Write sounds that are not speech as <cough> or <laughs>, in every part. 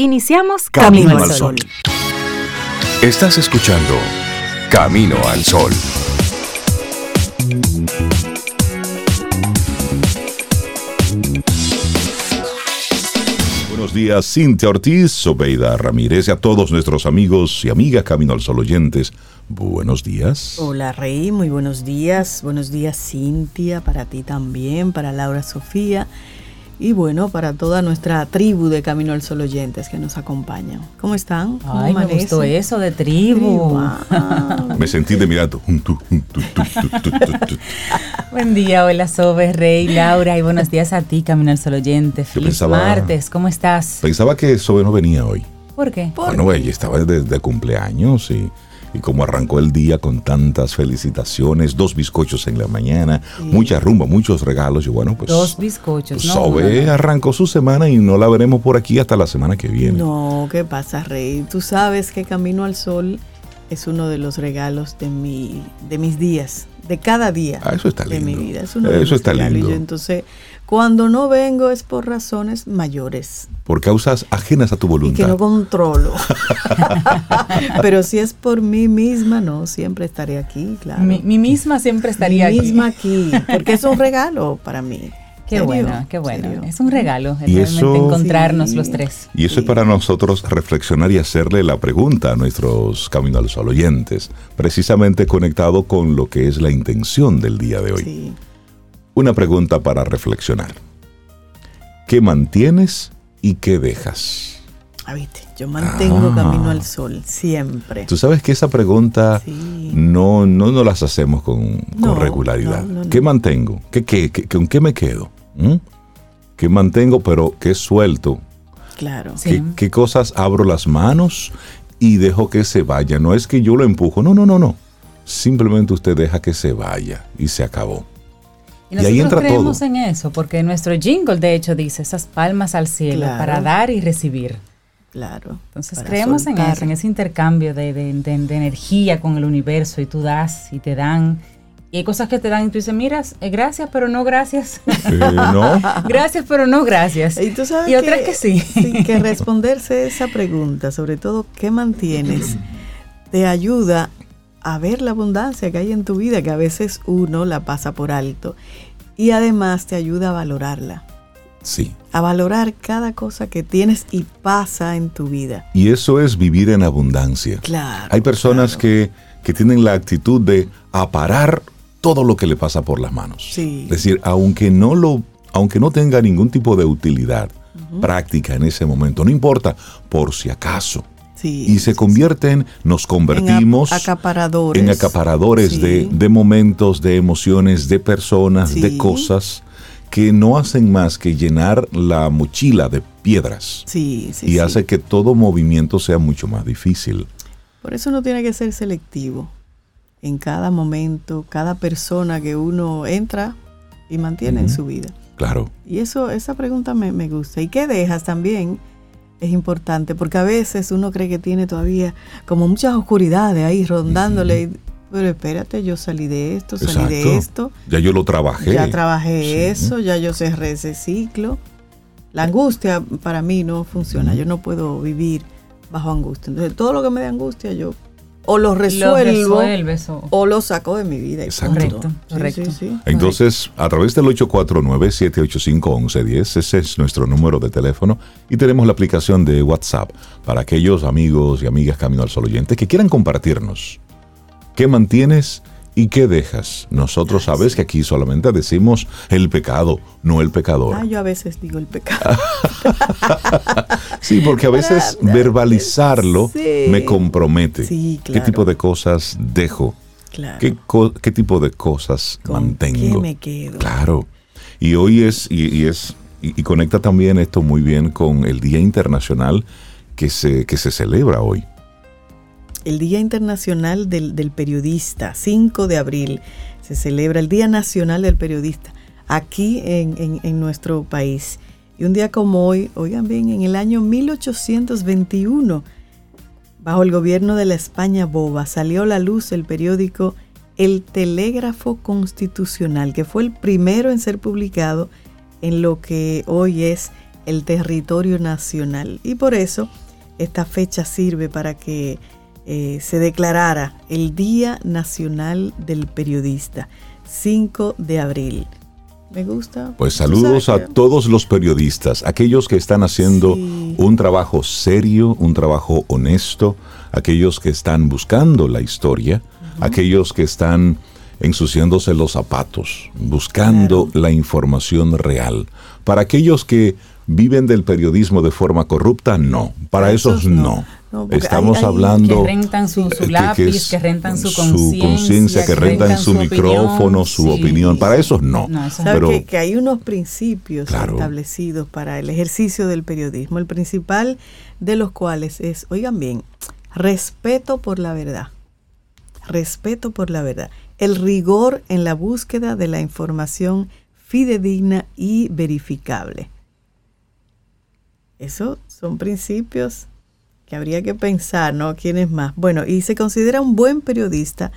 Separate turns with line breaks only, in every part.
Iniciamos Camino, al Sol.
Estás escuchando Camino al Sol. Buenos días, Cintia Ortiz, Sobeida Ramírez y a todos nuestros amigos y amigas Camino al Sol oyentes. Buenos días.
Hola Rey, muy buenos días. Buenos días Cintia, para ti también, para Laura Sofía y bueno, para toda nuestra tribu de Camino al Sol oyentes que nos acompañan. ¿Cómo están?
Ay, me gustó eso de tribu.
me sentí de mirado.
Buen día, hola Sobe, Rey, Laura y buenos días a ti, Camino al Sol oyentes. Feliz martes, ¿cómo estás?
Pensaba que Sobe no venía hoy.
¿Por qué?
bueno, ella estaba desde cumpleaños y y como arrancó el día con tantas felicitaciones, dos bizcochos en la mañana, mucha rumba, muchos regalos y bueno, pues...
Dos bizcochos,
pues, Sobe arrancó su semana y no la veremos por aquí hasta la semana que viene.
No, ¿qué pasa, Rey? Tú sabes que Camino al Sol es uno de los regalos de, mi, de mis días, de cada día.
Ah, eso está lindo.
De mi vida.
eso está lindo.
entonces cuando no vengo es por razones mayores.
Por causas ajenas a tu voluntad.
Y que no controlo. <laughs> <laughs> Pero si es por mí misma, no, siempre estaré aquí, claro.
Mi, misma siempre estaría
mi misma aquí, porque es un <laughs> regalo para mí.
Qué bueno, qué bueno. Es un regalo y eso, encontrarnos los tres.
Y eso es para nosotros reflexionar y hacerle la pregunta a nuestros Camino al Sol oyentes, precisamente conectado con lo que es la intención del día de hoy. Sí. Una pregunta para reflexionar. ¿Qué mantienes y qué dejas?
Ah, yo mantengo ah. camino al sol, siempre.
Tú sabes que esa pregunta no, no nos las hacemos con, regularidad. ¿Qué mantengo? ¿Qué, qué, ¿Con qué me quedo? ¿Mm? ¿Qué mantengo pero qué suelto?
Claro.
¿Qué cosas abro las manos y dejo que se vaya? No es que yo lo empujo, no, no, no, no. Simplemente usted deja que se vaya y se acabó.
Y nosotros ahí entra creemos en eso, porque nuestro jingle de hecho dice esas palmas al cielo para dar y recibir.
Claro.
Entonces creemos en eso, en ese intercambio de, energía con el universo y tú das y te dan. Y hay cosas que te dan y tú dices, mira, eh, gracias, pero no gracias.
no. <laughs>
gracias, pero no gracias.
Y, tú sabes
y otras que sí.
Que responderse esa pregunta, sobre todo, ¿qué mantienes? <laughs> Te ayuda a ver la abundancia que hay en tu vida, que a veces uno la pasa por alto. Y además te ayuda a valorarla.
Sí.
A valorar cada cosa que tienes y pasa en tu vida.
Y eso es vivir en abundancia.
Claro.
Hay personas que, que, tienen la actitud de aparar todo lo que le pasa por las manos.
Sí.
Es decir, aunque no lo, aunque no tenga ningún tipo de utilidad práctica en ese momento, no importa, por si acaso y se convierten, nos convertimos
en acaparadores,
en acaparadores de, momentos, de emociones, de personas, de cosas que no hacen más que llenar la mochila de piedras. y hace que todo movimiento sea mucho más difícil.
Por eso uno tiene que ser selectivo en cada momento, cada persona que uno entra y mantiene en su vida.
Claro.
Y eso, esa pregunta me, me gusta. ¿Y qué dejas también? Es importante, porque a veces uno cree que tiene todavía como muchas oscuridades ahí rondándole. Pero espérate, yo salí de esto, salí de esto.
Ya yo lo trabajé.
Ya trabajé eso, ya yo cerré ese ciclo. La angustia para mí no funciona. Yo no puedo vivir bajo angustia. Entonces, todo lo que me dé angustia, yo o lo resuelvo o... lo saco de mi vida.
Correcto, correcto.
Entonces, a través del 849-785-1110, ese es nuestro número de teléfono y tenemos la aplicación de WhatsApp para aquellos amigos y amigas Camino al Sol oyentes que quieran compartirnos. ¿Qué mantienes? ¿Y qué dejas? Nosotros sabes que aquí solamente decimos el pecado, no el pecador.
Ah, yo a veces digo el pecado. <laughs>
sí, porque a veces verbalizarlo me compromete. ¿Qué tipo de cosas dejo? ¿Qué, tipo de cosas mantengo?
¿Qué me quedo?
Claro. Y hoy es, y, es, y, conecta también esto muy bien con el Día Internacional que se, que se celebra hoy
el Día Internacional del, Periodista, 5 de abril, se celebra el Día Nacional del Periodista aquí en, nuestro país. Y un día como hoy, oigan bien, en el año 1821, bajo el gobierno de la España boba, salió a la luz el periódico El Telégrafo Constitucional, que fue el primero en ser publicado en lo que hoy es el territorio nacional. Y por eso esta fecha sirve para que eh, se declarara el Día Nacional del Periodista, 5 de abril. Me gusta.
Pues saludos a todos los periodistas, aquellos que están haciendo un trabajo serio, un trabajo honesto, aquellos que están buscando la historia, aquellos que están ensuciándose los zapatos, buscando la información real. Para aquellos que viven del periodismo de forma corrupta, no. Para esos, no. Estamos hablando
que rentan su, lápiz, que, rentan su conciencia,
que, rentan, su, micrófono, su opinión. Para esos no.
Pero que, hay unos principios establecidos para el ejercicio del periodismo. El principal de los cuales es, oigan bien, respeto por la verdad. Respeto por la verdad. El rigor en la búsqueda de la información fidedigna y verificable. Esos son principios que habría que pensar, ¿no? ¿Quién es más? Bueno, y se considera un buen periodista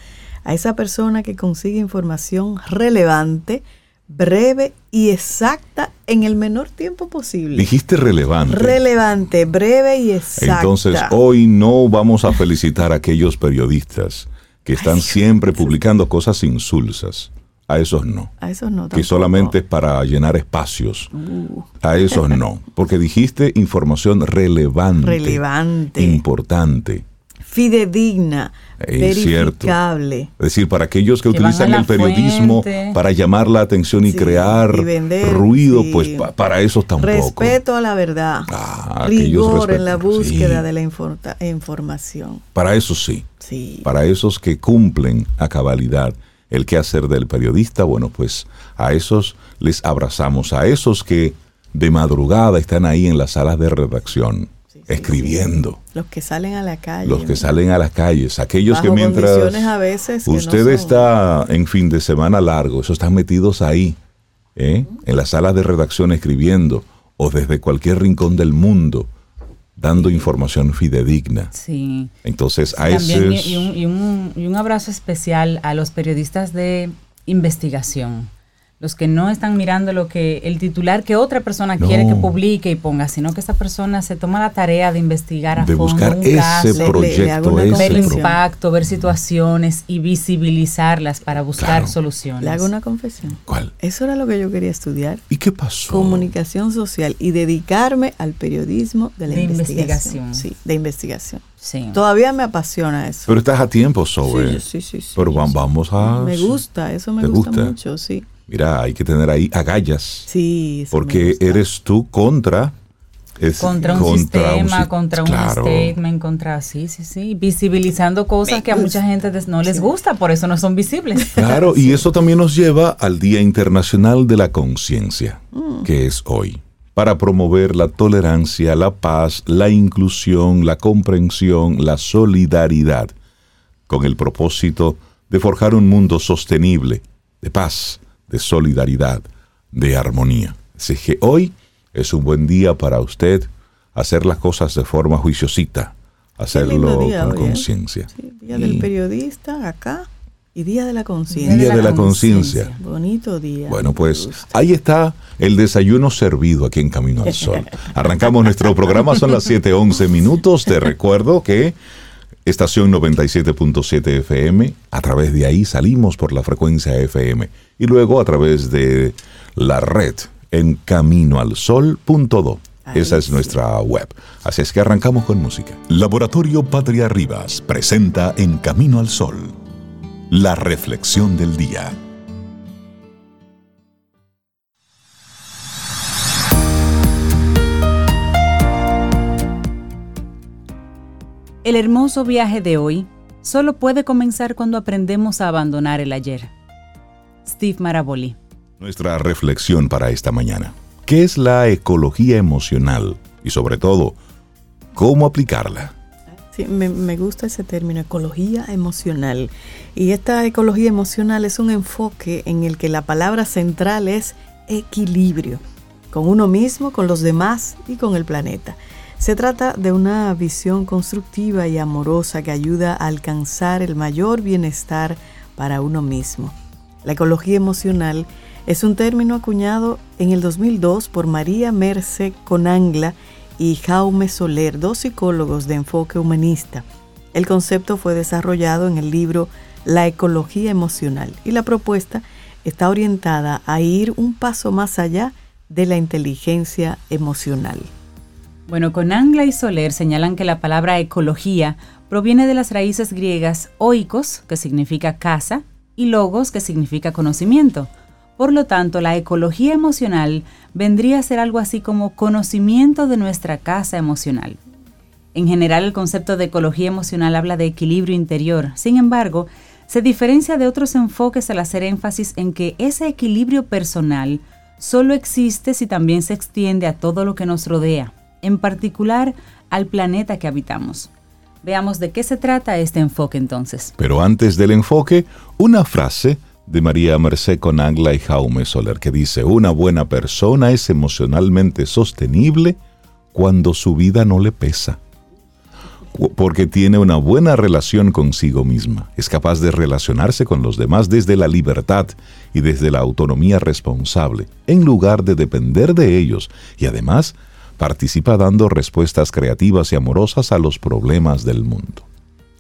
a esa persona que consigue información relevante, breve y exacta en el menor tiempo posible.
Dijiste relevante.
Relevante, breve y exacta.
Entonces, hoy no vamos a felicitar a aquellos periodistas que están siempre publicando cosas insulsas. A esos no.
A esos no.
Que solamente es para llenar espacios. Uh. A esos no. <laughs> Porque dijiste información relevante.
Relevante.
Importante.
Fidedigna. verificable.
Es decir, para aquellos que, utilizan el periodismo para llamar la atención y crear ruido, pues para esos tampoco.
Respeto a la verdad. Ah, Rigor en la búsqueda de la información.
Para eso sí. Sí. Para esos que cumplen a cabalidad el hacer del periodista, bueno, pues a esos les abrazamos, a esos que de madrugada están ahí en las salas de redacción, escribiendo.
Los que salen a la calle.
Los que salen a las calles, aquellos que mientras
a veces
usted está en fin de semana largo, esos están metidos ahí, ¿eh? en las salas de redacción escribiendo, o desde cualquier rincón del mundo dando información fidedigna.
Sí.
Entonces, a
También, y, un, y, un, y un abrazo especial a los periodistas de investigación los que no están mirando lo que el titular que otra persona quiere que publique y ponga, sino que esa persona se toma la tarea de investigar a
de
fondo
buscar
un
ese caso, proyecto,
ver el impacto, ver situaciones y visibilizarlas para buscar soluciones.
Le hago una confesión.
¿Cuál?
Eso era lo que yo quería estudiar.
¿Y qué pasó?
Comunicación social y dedicarme al periodismo de la investigación. Sí, de investigación. Sí. Todavía me apasiona eso.
Pero estás a tiempo sobre.
Sí, sí, sí.
Pero vamos a.
Me gusta, eso me gusta, mucho, sí.
Mira, hay que tener ahí agallas.
Sí,
Porque eres tú contra.
contra un sistema, contra un statement, contra sí, sí, sí, visibilizando cosas que a mucha gente no les gusta, por eso no son visibles. <laughs>
Claro, y eso también nos lleva al Día Internacional de la Conciencia, mm. que es hoy, para promover la tolerancia, la paz, la inclusión, la comprensión, la solidaridad, con el propósito de forjar un mundo sostenible, de paz, de solidaridad, de armonía. Así que hoy es un buen día para usted hacer las cosas de forma juiciosita, hacerlo con ¿eh? conciencia.
día del periodista acá y Día de la Conciencia.
Día de la Conciencia.
Bonito día.
Bueno, pues ahí está el desayuno servido aquí en Camino al Sol. <laughs> Arrancamos nuestro programa, son las 7:11 minutos. Te recuerdo que estación 97.7 FM. A través de ahí salimos por la frecuencia FM y luego a través de la red en caminoalsol.do. Esa es nuestra web. Así es que arrancamos con música. Laboratorio Patria Rivas presenta En Camino al Sol la reflexión del día.
El hermoso viaje de hoy solo puede comenzar cuando aprendemos a abandonar el ayer. Steve Maraboli.
Nuestra reflexión para esta mañana. ¿Qué es la ecología emocional? Y sobre todo, ¿cómo aplicarla?
Sí, me, me, gusta ese término, ecología emocional. Y esta ecología emocional es un enfoque en el que la palabra central es equilibrio, con uno mismo, con los demás y con el planeta. Se trata de una visión constructiva y amorosa que ayuda a alcanzar el mayor bienestar para uno mismo. La ecología emocional Es un término acuñado en el 2002 por María Merce Conangla y Jaume Soler, dos psicólogos de enfoque humanista. El concepto fue desarrollado en el libro La ecología emocional y la propuesta está orientada a ir un paso más allá de la inteligencia emocional.
Bueno, con Angla y Soler señalan que la palabra ecología proviene de las raíces griegas oikos, que significa casa, y logos, que significa conocimiento. Por lo tanto, la ecología emocional vendría a ser algo así como conocimiento de nuestra casa emocional. En general, el concepto de ecología emocional habla de equilibrio interior. Sin embargo, se diferencia de otros enfoques al hacer énfasis en que ese equilibrio personal solo existe si también se extiende a todo lo que nos rodea, en particular al planeta que habitamos. Veamos de qué se trata este enfoque entonces.
Pero antes del enfoque, una frase de María Mercé Conangla y Jaume Soler que dice, una buena persona es emocionalmente sostenible cuando su vida no le pesa porque tiene una buena relación consigo misma. Es capaz de relacionarse con los demás desde la libertad y desde la autonomía responsable, en lugar de depender de ellos, y además participa dando respuestas creativas y amorosas a los problemas del mundo.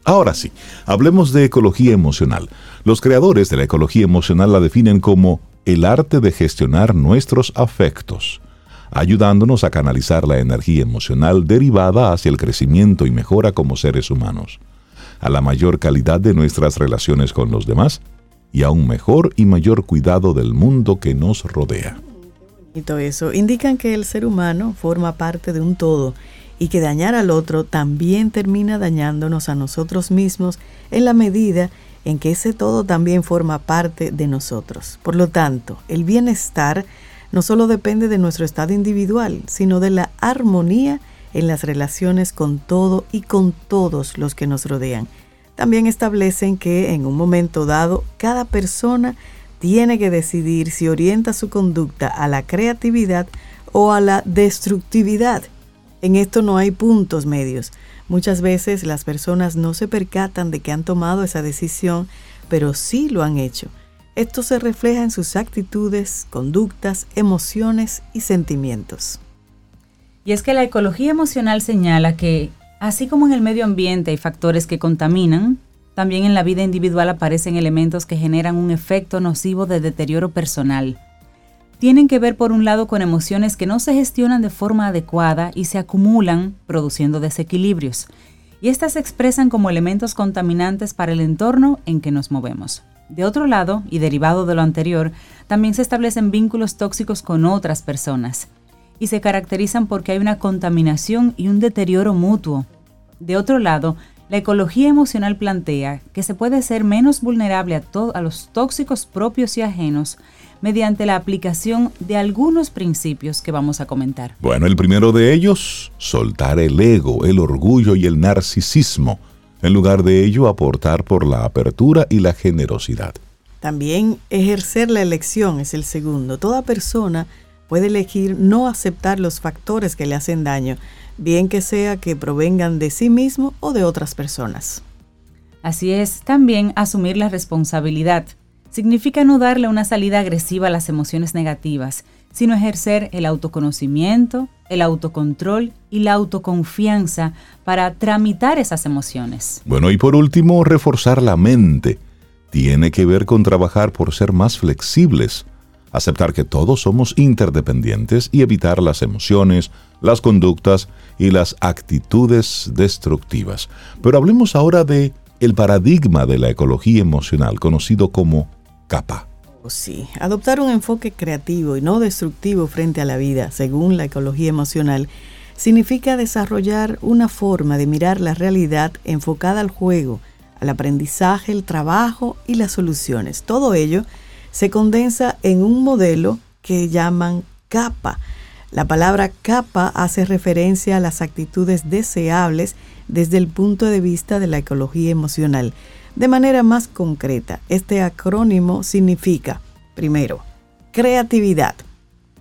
Ahora sí, hablemos de ecología emocional. Los creadores de la ecología emocional la definen como el arte de gestionar nuestros afectos ayudándonos a canalizar la energía emocional derivada hacia el crecimiento y mejora como seres humanos, a la mayor calidad de nuestras relaciones con los demás y a un mejor y mayor cuidado del mundo que nos rodea.
Y todo eso indican que el ser humano forma parte de un todo y que dañar al otro también termina dañándonos a nosotros mismos en la medida en que ese todo también forma parte de nosotros. Por lo tanto, el bienestar no solo depende de nuestro estado individual, sino de la armonía en las relaciones con todo y con todos los que nos rodean. También establecen que en un momento dado cada persona tiene que decidir si orienta su conducta a la creatividad o a la destructividad. En esto no hay puntos medios. Muchas veces las personas no se percatan de que han tomado esa decisión, pero sí lo han hecho. Esto se refleja en sus actitudes, conductas, emociones y sentimientos.
Y es que la ecología emocional señala que, así como en el medio ambiente hay factores que contaminan, también en la vida individual aparecen elementos que generan un efecto nocivo de deterioro personal. Tienen que ver por un lado con emociones que no se gestionan de forma adecuada y se acumulan produciendo desequilibrios, y estas se expresan como elementos contaminantes para el entorno en que nos movemos. De otro lado, y derivado de lo anterior, también se establecen vínculos tóxicos con otras personas y se caracterizan porque hay una contaminación y un deterioro mutuo. De otro lado, la ecología emocional plantea que se puede ser menos vulnerable a, a los tóxicos propios y ajenos mediante la aplicación de algunos principios que vamos a comentar.
Bueno, el primero de ellos, soltar el ego, el orgullo y el narcisismo en lugar de ello aportar por la apertura y la generosidad.
También ejercer la elección es el segundo. Toda persona puede elegir no aceptar los factores que le hacen daño, bien que sea que provengan de sí mismo o de otras personas.
Así es, también asumir la responsabilidad. Significa no darle una salida agresiva a las emociones negativas, sino ejercer el autoconocimiento, el autocontrol y la autoconfianza para tramitar esas emociones.
Bueno, y por último, reforzar la mente. Tiene que ver con trabajar por ser más flexibles, aceptar que todos somos interdependientes y evitar las emociones, las conductas y las actitudes destructivas. Pero hablemos ahora de el paradigma de la ecología emocional conocido como capa.
Sí, adoptar un enfoque creativo y no destructivo frente a la vida, según la ecología emocional, significa desarrollar una forma de mirar la realidad enfocada al juego, al aprendizaje, el trabajo y las soluciones. Todo ello se condensa en un modelo que llaman capa. La palabra capa hace referencia a las actitudes deseables desde el punto de vista de la ecología emocional de manera más concreta, este acrónimo significa, primero, creatividad.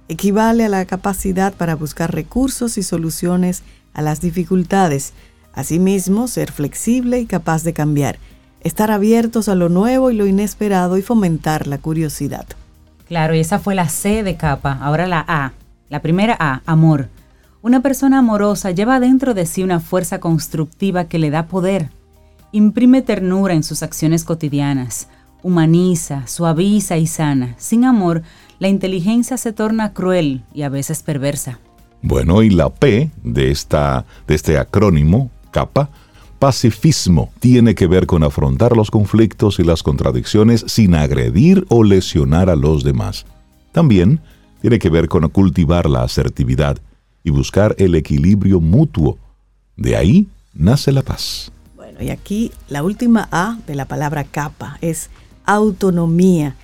Equivale a la capacidad para buscar recursos y soluciones a las dificultades. Asimismo, ser flexible y capaz de cambiar. Estar abiertos a lo nuevo y lo inesperado y fomentar la curiosidad.
Claro, y esa fue la C de capa. Ahora la A. La primera A, amor. Una persona amorosa lleva dentro de sí una fuerza constructiva que le da poder. Imprime ternura en sus acciones cotidianas. Humaniza, suaviza y sana. Sin amor, la inteligencia se torna cruel y a veces perversa.
Bueno, y la P de, esta, de este acrónimo, capa, pacifismo, tiene que ver con afrontar los conflictos y las contradicciones sin agredir o lesionar a los demás. También tiene que ver con cultivar la asertividad y buscar el equilibrio mutuo. De ahí nace la paz.
Bueno, y aquí la última A de la palabra capa es autonomía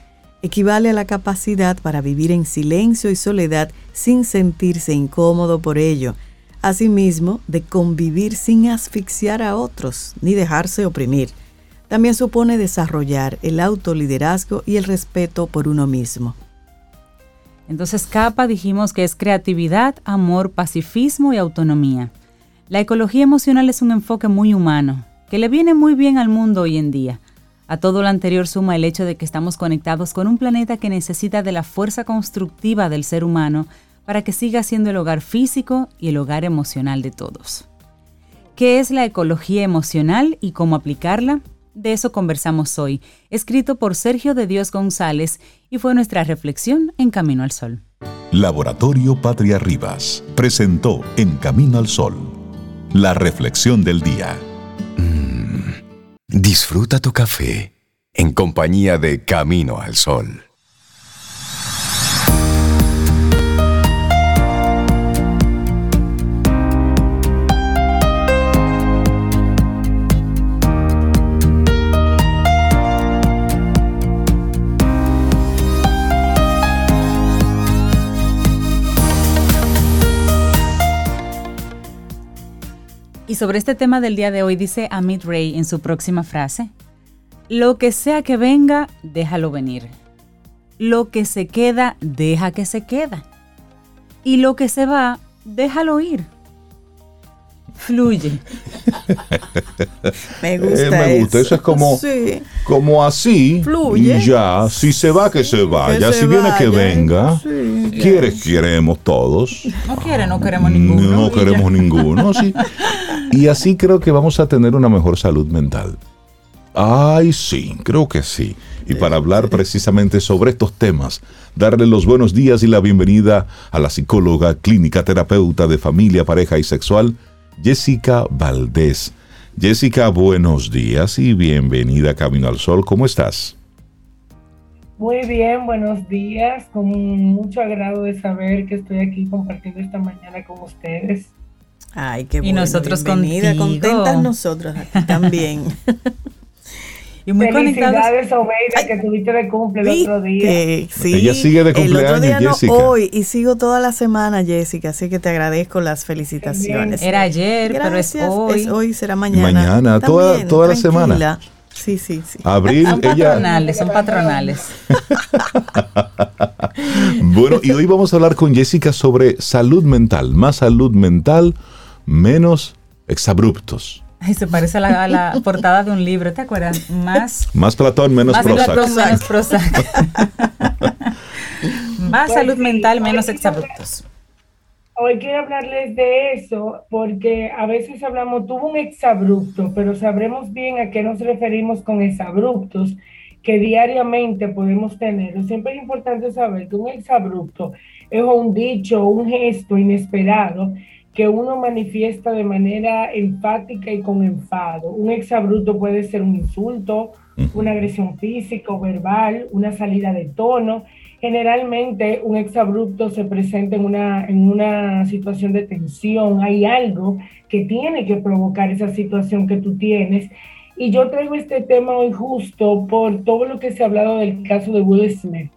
equivale a la capacidad para vivir en silencio y soledad sin sentirse incómodo por ello, asimismo de convivir sin asfixiar a otros ni dejarse oprimir. También supone desarrollar el autoliderazgo y el respeto por uno mismo.
Entonces, capa dijimos que es creatividad, amor, pacifismo y autonomía. La ecología emocional es un enfoque muy humano, que le viene muy bien al mundo hoy en día a todo lo anterior suma el hecho de que estamos conectados con un planeta que necesita de la fuerza constructiva del ser humano para que siga siendo el hogar físico y el hogar emocional de todos. ¿Qué es la ecología emocional y cómo aplicarla? De eso conversamos hoy, escrito por Sergio de Dios González y fue nuestra reflexión en Camino al Sol.
Laboratorio Patria Rivas presentó En Camino al Sol, la reflexión del día.
Disfruta tu café en compañía de Camino al Sol.
Sobre este tema del día de hoy dice Amit Ray en su próxima frase, lo que sea que venga, déjalo venir. Lo que se queda, deja que se queda. Y lo que se va, déjalo ir. Fluye.
me gusta.
Eh, me gusta. Eso, es como, como así. Fluye. Y ya. Si se va, que se vaya. si viene, que venga. ¿Quieres? Queremos todos.
No quiere, no queremos ninguno.
No queremos ninguno. Sí. Y así creo que vamos a tener una mejor salud mental. Ay, sí, creo que sí. Y para hablar precisamente sobre estos temas, darle los buenos días y la bienvenida a la psicóloga, clínica terapeuta de familia, pareja y sexual, Jessica Valdés. Jessica, buenos días y bienvenida a Camino al Sol. ¿Cómo estás?
Muy bien, buenos días. Con mucho agrado de saber que estoy aquí compartiendo esta mañana con ustedes.
Ay, qué bueno. Y nosotros bienvenida, contentas nosotros también. <laughs>
y muy Felicidades, Oveida, que tuviste de cumple el otro día.
Sí, Ella sigue de cumpleaños, el otro Jessica.
hoy, y sigo toda la semana, Jessica, así que te agradezco las felicitaciones.
Era ayer, pero es hoy. Es
hoy, será mañana.
Mañana, toda, toda la semana.
Sí, sí, sí.
Abril,
son patronales, son patronales. <laughs>
bueno, y hoy vamos a hablar con Jessica sobre salud mental, más salud mental menos exabruptos. <laughs>
Ay, se parece a la, <laughs> portada de un libro, ¿te acuerdas? Más,
más Platón, menos
más
Prozac.
Platón, menos Prozac. <laughs> más salud mental, menos exabruptos.
Hoy quiero hablarles de eso porque a veces hablamos, tuvo un exabrupto, pero sabremos bien a qué nos referimos con exabruptos que diariamente podemos tener. Siempre es importante saber que un exabrupto es un dicho, un gesto inesperado que uno manifiesta de manera enfática y con enfado. Un exabruto puede ser un insulto, una agresión física o verbal, una salida de tono. Generalmente un exabrupto se presenta en una, en una situación de tensión, hay algo que tiene que provocar esa situación que tú tienes. Y yo traigo este tema hoy justo por todo lo que se ha hablado del caso de Will Smith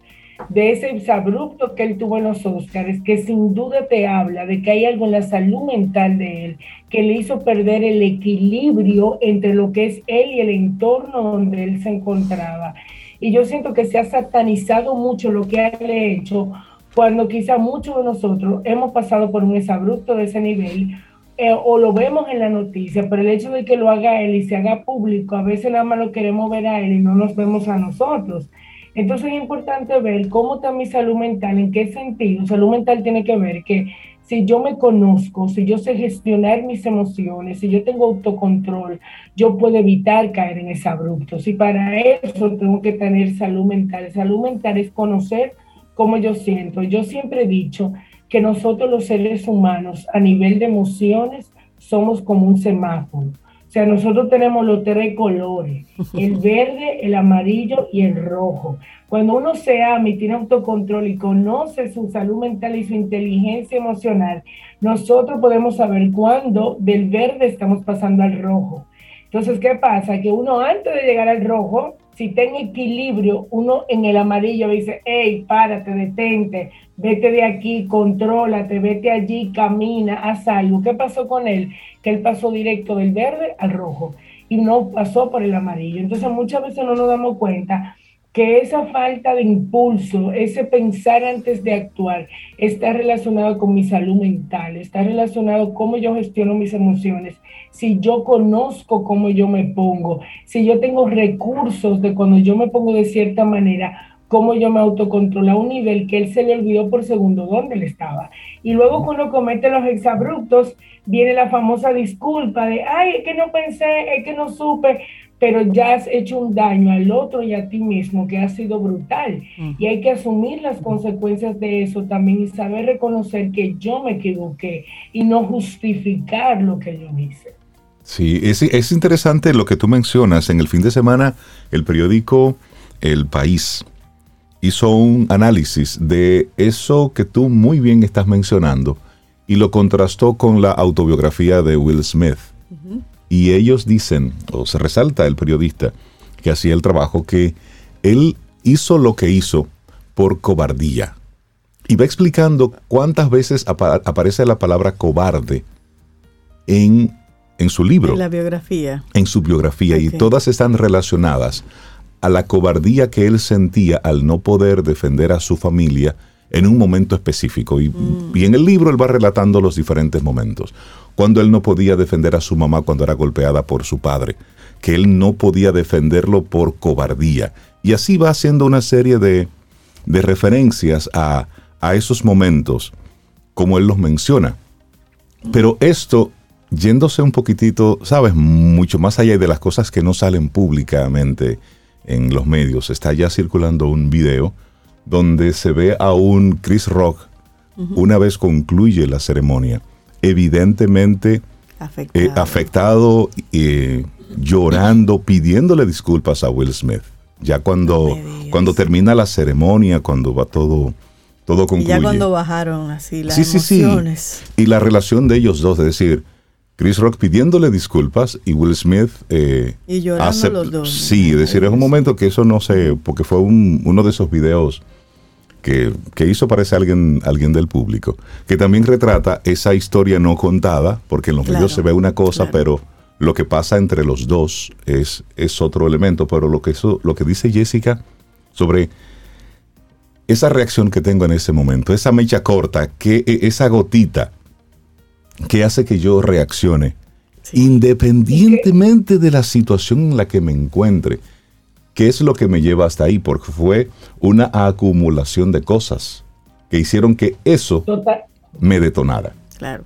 de ese abrupto que él tuvo en los Oscars, que sin duda te habla de que hay algo en la salud mental de él que le hizo perder el equilibrio entre lo que es él y el entorno donde él se encontraba. Y yo siento que se ha satanizado mucho lo que ha hecho cuando quizá muchos de nosotros hemos pasado por un exabrupto de ese nivel eh, o lo vemos en la noticia, pero el hecho de que lo haga él y se haga público, a veces nada más lo queremos ver a él y no nos vemos a nosotros. Entonces es importante ver cómo está mi salud mental, en qué sentido. Salud mental tiene que ver que si yo me conozco, si yo sé gestionar mis emociones, si yo tengo autocontrol, yo puedo evitar caer en ese abrupto. Y para eso tengo que tener salud mental. Salud mental es conocer cómo yo siento. Yo siempre he dicho que nosotros los seres humanos a nivel de emociones somos como un semáforo. O sea, nosotros tenemos los tres colores, <laughs> el verde, el amarillo y el rojo. Cuando uno se ama y tiene autocontrol y conoce su salud mental y su inteligencia emocional, nosotros podemos saber cuándo del verde estamos pasando al rojo. Entonces, ¿qué pasa? Que uno antes de llegar al rojo, si está en equilibrio, uno en el amarillo dice, hey, párate, detente, vete de aquí, contrólate, vete allí, camina, haz algo. ¿Qué pasó con él? Que él pasó directo del verde al rojo y no pasó por el amarillo. Entonces muchas veces no nos damos cuenta que esa falta de impulso, ese pensar antes de actuar, está relacionado con mi salud mental, está relacionado cómo yo gestiono mis emociones, si yo conozco cómo yo me pongo, si yo tengo recursos de cuando yo me pongo de cierta manera, cómo yo me autocontrolo a un nivel que él se le olvidó por segundo dónde él estaba. Y luego cuando comete los exabruptos, viene la famosa disculpa de, ay, es que no pensé, es que no supe, pero ya has hecho un daño al otro y a ti mismo que ha sido brutal. Y hay que asumir las consecuencias de eso también y saber reconocer que yo me equivoqué y no justificar lo que yo hice.
Sí, es, es interesante lo que tú mencionas. En el fin de semana, el periódico El País hizo un análisis de eso que tú muy bien estás mencionando y lo contrastó con la autobiografía de Will Smith. Y ellos dicen, o se resalta el periodista que hacía el trabajo, que él hizo lo que hizo por cobardía. Y va explicando cuántas veces aparece la palabra cobarde en, en su libro.
En la biografía.
En su biografía. Y todas están relacionadas a la cobardía que él sentía al no poder defender a su familia en un momento específico. Y, mm. y, en el libro él va relatando los diferentes momentos. Cuando él no podía defender a su mamá cuando era golpeada por su padre, que él no podía defenderlo por cobardía. Y así va haciendo una serie de, de referencias a, a esos momentos, como él los menciona. Pero esto, yéndose un poquitito, sabes, mucho más allá de las cosas que no salen públicamente, en los medios, está ya circulando un video donde se ve a un Chris Rock una vez concluye la ceremonia, evidentemente afectado, eh, eh, llorando, pidiéndole disculpas a Will Smith. Ya cuando, cuando termina la ceremonia, cuando va todo, todo concluye.
Y ya cuando bajaron así las emociones.
Y la relación de ellos dos, es decir, Chris Rock pidiéndole disculpas y Will Smith
eh, y llorando los dos.
Sí, es decir, es un momento que eso no sé, porque fue uno de esos videos que, hizo parece alguien, alguien del público, que también retrata esa historia no contada, porque en los videos se ve una cosa, pero lo que pasa entre los dos es, es otro elemento. Pero lo que, eso, lo que dice Jessica sobre esa reacción que tengo en ese momento, esa mecha corta, que e, esa gotita que hace que yo reaccione, independientemente de la situación en la que me encuentre. ¿Qué es lo que me lleva hasta ahí? Porque fue una acumulación de cosas que hicieron que eso me detonara.
Claro.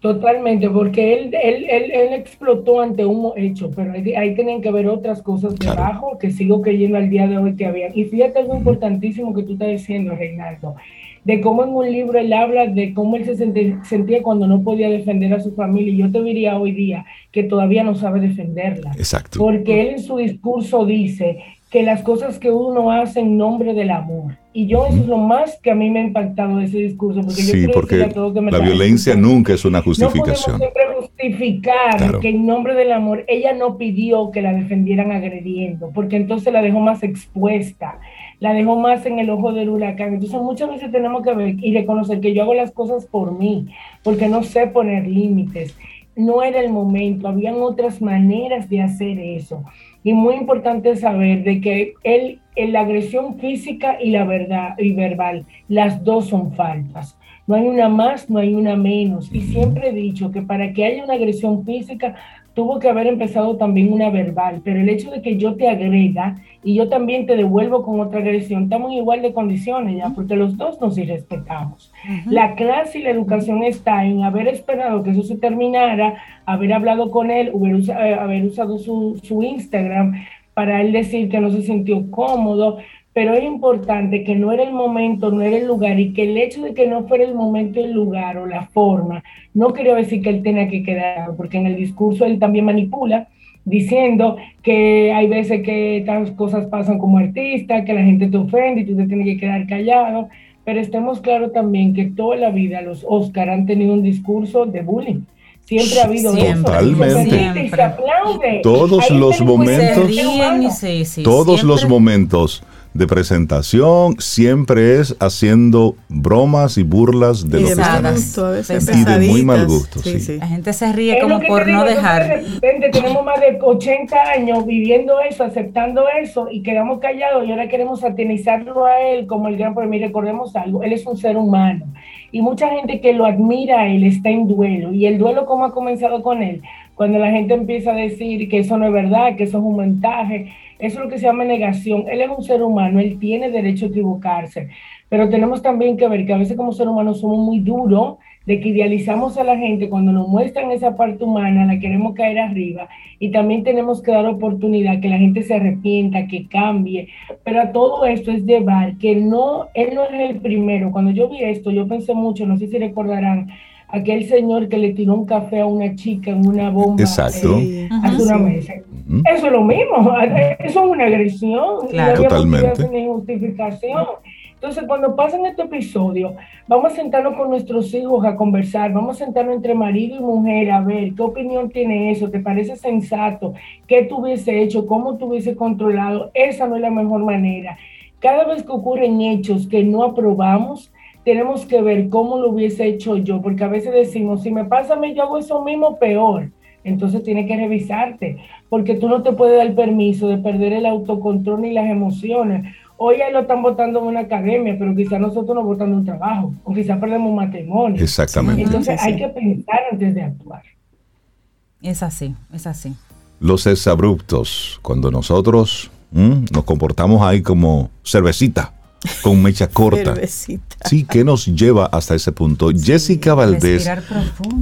Totalmente, porque él, él, él, explotó ante un hecho, pero ahí, tienen que haber otras cosas debajo que sigo creyendo al día de hoy que había. Y fíjate algo importantísimo que tú estás diciendo, Reinaldo de cómo en un libro él habla de cómo él se sentía cuando no podía defender a su familia. Y yo te diría hoy día que todavía no sabe defenderla.
Exacto.
Porque él en su discurso dice que las cosas que uno hace en nombre del amor. Y yo eso es lo más que a mí me ha impactado de ese discurso.
Porque sí, porque la violencia nunca es una justificación.
No siempre justificar que en nombre del amor ella no pidió que la defendieran agrediendo, porque entonces la dejó más expuesta la dejó más en el ojo del huracán. Entonces muchas veces tenemos que ver y reconocer que yo hago las cosas por mí, porque no sé poner límites. No era el momento, habían otras maneras de hacer eso. Y muy importante saber de que el, la agresión física y la verdad y verbal, las dos son faltas. No hay una más, no hay una menos. Y siempre he dicho que para que haya una agresión física, tuvo que haber empezado también una verbal, pero el hecho de que yo te agrega y yo también te devuelvo con otra agresión, estamos en igual de condiciones ya, porque los dos nos irrespetamos. La clase y la educación está en haber esperado que eso se terminara, haber hablado con él, haber, usado su, su Instagram para él decir que no se sintió cómodo, pero es importante que no era el momento, no era el lugar y que el hecho de que no fuera el momento, el lugar o la forma, no quiero decir que él tenga que quedar, porque en el discurso él también manipula diciendo que hay veces que estas cosas pasan como artista, que la gente te ofende y tú te tienes que quedar callado, pero estemos claros también que toda la vida los Oscar han tenido un discurso de bullying. Siempre ha habido
Totalmente. Todos los momentos. todos los momentos de presentación siempre es haciendo bromas y burlas de los
que
Y de muy mal gusto.
La gente se ríe como por no dejar.
De repente tenemos más de 80 años viviendo eso, aceptando eso y quedamos callados y ahora queremos satanizarlo a él como el gran mí Recordemos algo, él es un ser humano y mucha gente que lo admira a él está en duelo. ¿Y el duelo cómo ha comenzado con él? Cuando la gente empieza a decir que eso no es verdad, que eso es un montaje eso es lo que se llama negación. Él es un ser humano, él tiene derecho a equivocarse, pero tenemos también que ver que a veces como ser humano somos muy duros de que idealizamos a la gente cuando nos muestran esa parte humana, la queremos caer arriba y también tenemos que dar oportunidad que la gente se arrepienta, que cambie, pero a todo esto es llevar que no, él no es el primero. Cuando yo vi esto, yo pensé mucho, no sé si recordarán, aquel señor que le tiró un café a una chica en una bomba
Exacto.
Eh, una mesa. Eso es lo mismo, <laughs> eso es una agresión.
Claro. Totalmente.
Sin justificación. Entonces, cuando pasan este episodio, vamos a sentarnos con nuestros hijos a conversar, vamos a sentarnos entre marido y mujer a ver qué opinión tiene eso, ¿te parece sensato? ¿Qué tú hubiese hecho? ¿Cómo tú hubiese controlado? Esa no es la mejor manera. Cada vez que ocurren hechos que no aprobamos, tenemos que ver cómo lo hubiese hecho yo, porque a veces decimos, si me pasa a mí, yo hago eso mismo peor. Entonces tiene que revisarte, porque tú no te puedes dar el permiso de perder el autocontrol ni las emociones. Hoy ahí lo están votando en una academia, pero quizás nosotros nos votando un trabajo, o quizás perdemos un matrimonio.
Exactamente.
Entonces hay que pensar antes de actuar.
Es así, es así.
Los exabruptos, cuando nosotros nos comportamos ahí como cervecita con mecha corta. sí, ¿qué nos lleva hasta ese punto? Jessica Valdés,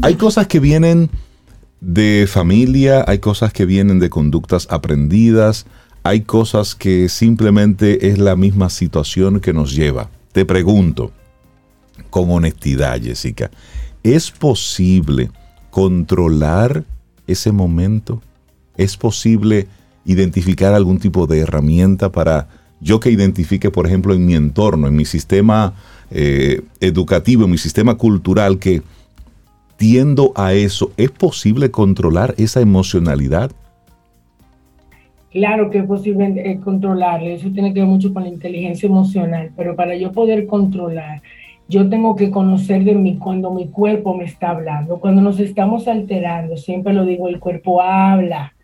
hay cosas que vienen de familia, hay cosas que vienen de conductas aprendidas, hay cosas que simplemente es la misma situación que nos lleva. Te pregunto, con honestidad, Jessica, ¿es posible controlar ese momento? ¿Es posible identificar algún tipo de herramienta para yo que identifique, por ejemplo, en mi entorno, en mi sistema eh, educativo, en mi sistema cultural, que tiendo a eso, ¿es posible controlar esa emocionalidad?
Claro que es posible eh, controlarlo, eso tiene que ver mucho con la inteligencia emocional, pero para yo poder controlar, yo tengo que conocer de mí cuando mi cuerpo me está hablando, cuando nos estamos alterando, siempre lo digo, el cuerpo habla,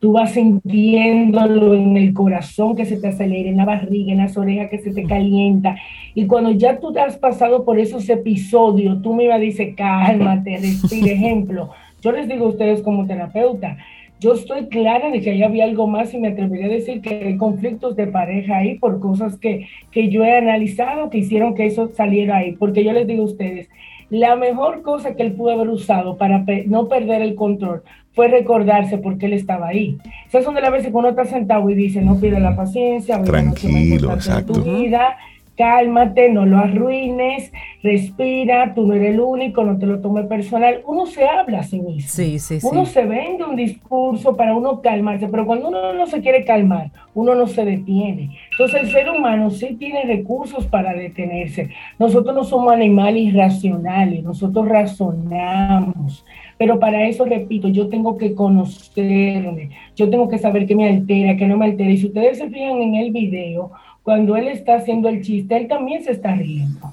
tú vas sintiéndolo en el corazón que se te acelera, en la barriga, en las orejas que se te calienta. Y cuando ya tú te has pasado por esos episodios, tú me ibas a decir, cálmate, respira. <laughs> Ejemplo, yo les digo a ustedes como terapeuta, yo estoy clara de que ahí había algo más y me atrevería a decir que hay conflictos de pareja ahí por cosas que, que yo he analizado que hicieron que eso saliera ahí. Porque yo les digo a ustedes, la mejor cosa que él pudo haber usado para no perder el control fue recordarse por qué él estaba ahí. Esas son de las veces que uno está sentado y dice, no pide la paciencia,
tranquilo, exacto.
tu vida, cálmate, no lo arruines, respira, tú no eres el único, no te lo tome personal. Uno se habla a sí mismo.
Sí, sí,
uno se vende un discurso para uno calmarse, pero cuando uno no se quiere calmar, uno no se detiene. Entonces el ser humano sí tiene recursos para detenerse. Nosotros no somos animales irracionales, nosotros razonamos. Pero para eso, repito, yo tengo que conocerme, yo tengo que saber qué me altera, qué no me altera. Y si ustedes se fijan en el video, cuando él está haciendo el chiste, él también se está riendo.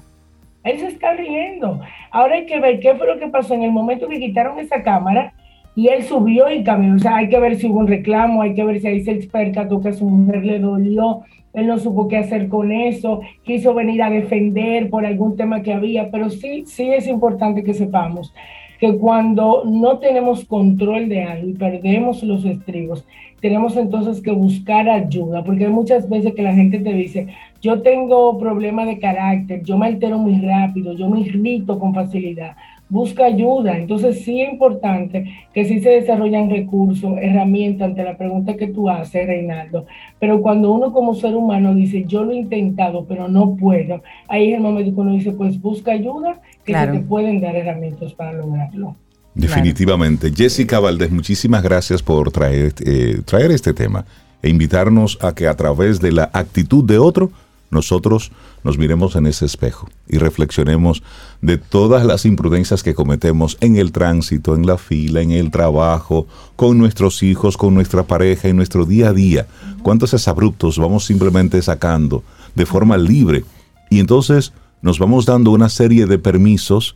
Él se está riendo. Ahora hay que ver qué fue lo que pasó en el momento que quitaron esa cámara y él subió y cambió. O sea, hay que ver si hubo un reclamo, hay que ver si ahí se percató que a su mujer le dolió, él no supo qué hacer con eso, quiso venir a defender por algún tema que había, pero sí, sí es importante que sepamos que cuando no tenemos control de algo y perdemos los estribos, tenemos entonces que buscar ayuda, porque hay muchas veces que la gente te dice, yo tengo problemas de carácter, yo me altero muy rápido, yo me irrito con facilidad busca ayuda. Entonces sí es importante que sí se desarrollan recursos, herramientas ante la pregunta que tú haces, Reinaldo. Pero cuando uno como ser humano dice, yo lo he intentado, pero no puedo, ahí es el momento que uno dice, pues busca ayuda, que se te pueden dar herramientas para lograrlo.
Definitivamente. Jessica Valdés, muchísimas gracias por traer, eh, traer este tema e invitarnos a que a través de la actitud de otro, nosotros nos miremos en ese espejo y reflexionemos de todas las imprudencias que cometemos en el tránsito, en la fila, en el trabajo, con nuestros hijos, con nuestra pareja, en nuestro día a día. ¿Cuántos abruptos vamos simplemente sacando de forma libre? Y entonces nos vamos dando una serie de permisos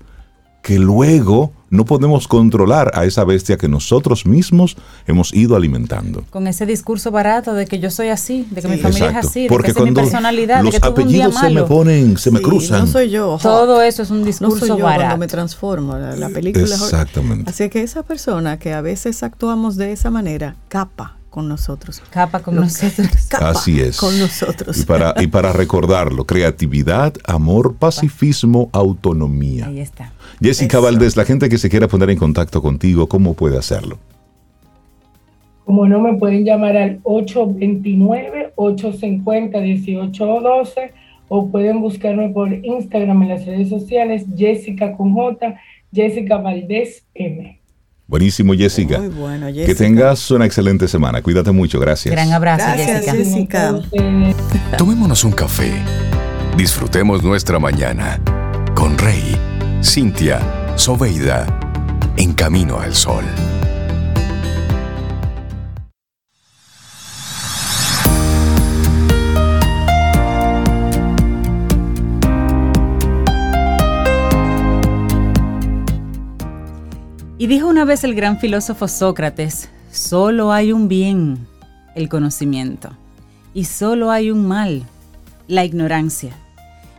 que luego no podemos controlar a esa bestia que nosotros mismos hemos ido alimentando.
Con ese discurso barato de que yo soy así, de que mi familia es así, de que es mi personalidad, los de que apellidos
se me ponen, se me cruzan.
No soy yo.
Todo eso es un discurso no soy yo
cuando me transformo, la, película.
Exactamente.
Así que esa persona que a veces actuamos de esa manera, capa con nosotros.
Capa con nosotros. <laughs>
Así es.
Con nosotros.
Y para, y para recordarlo, creatividad, amor, pacifismo, autonomía.
Ahí está.
Jessica Valdés, la gente que se quiera poner en contacto contigo, ¿cómo puede hacerlo?
Como no, me pueden llamar al 829-850-1812 o pueden buscarme por Instagram en las redes sociales, Jessica con J, Jessica Valdés M.
Buenísimo, Jessica.
Muy bueno, Jessica.
Que tengas una excelente semana. Cuídate mucho. Gracias.
Gran abrazo,
Gracias, Jessica. <laughs>
Tomémonos un café. Disfrutemos nuestra mañana con Rey, Cintia, Soveida, en camino al sol.
Y dijo una vez el gran filósofo Sócrates, solo hay un bien, el conocimiento, y solo hay un mal, la ignorancia.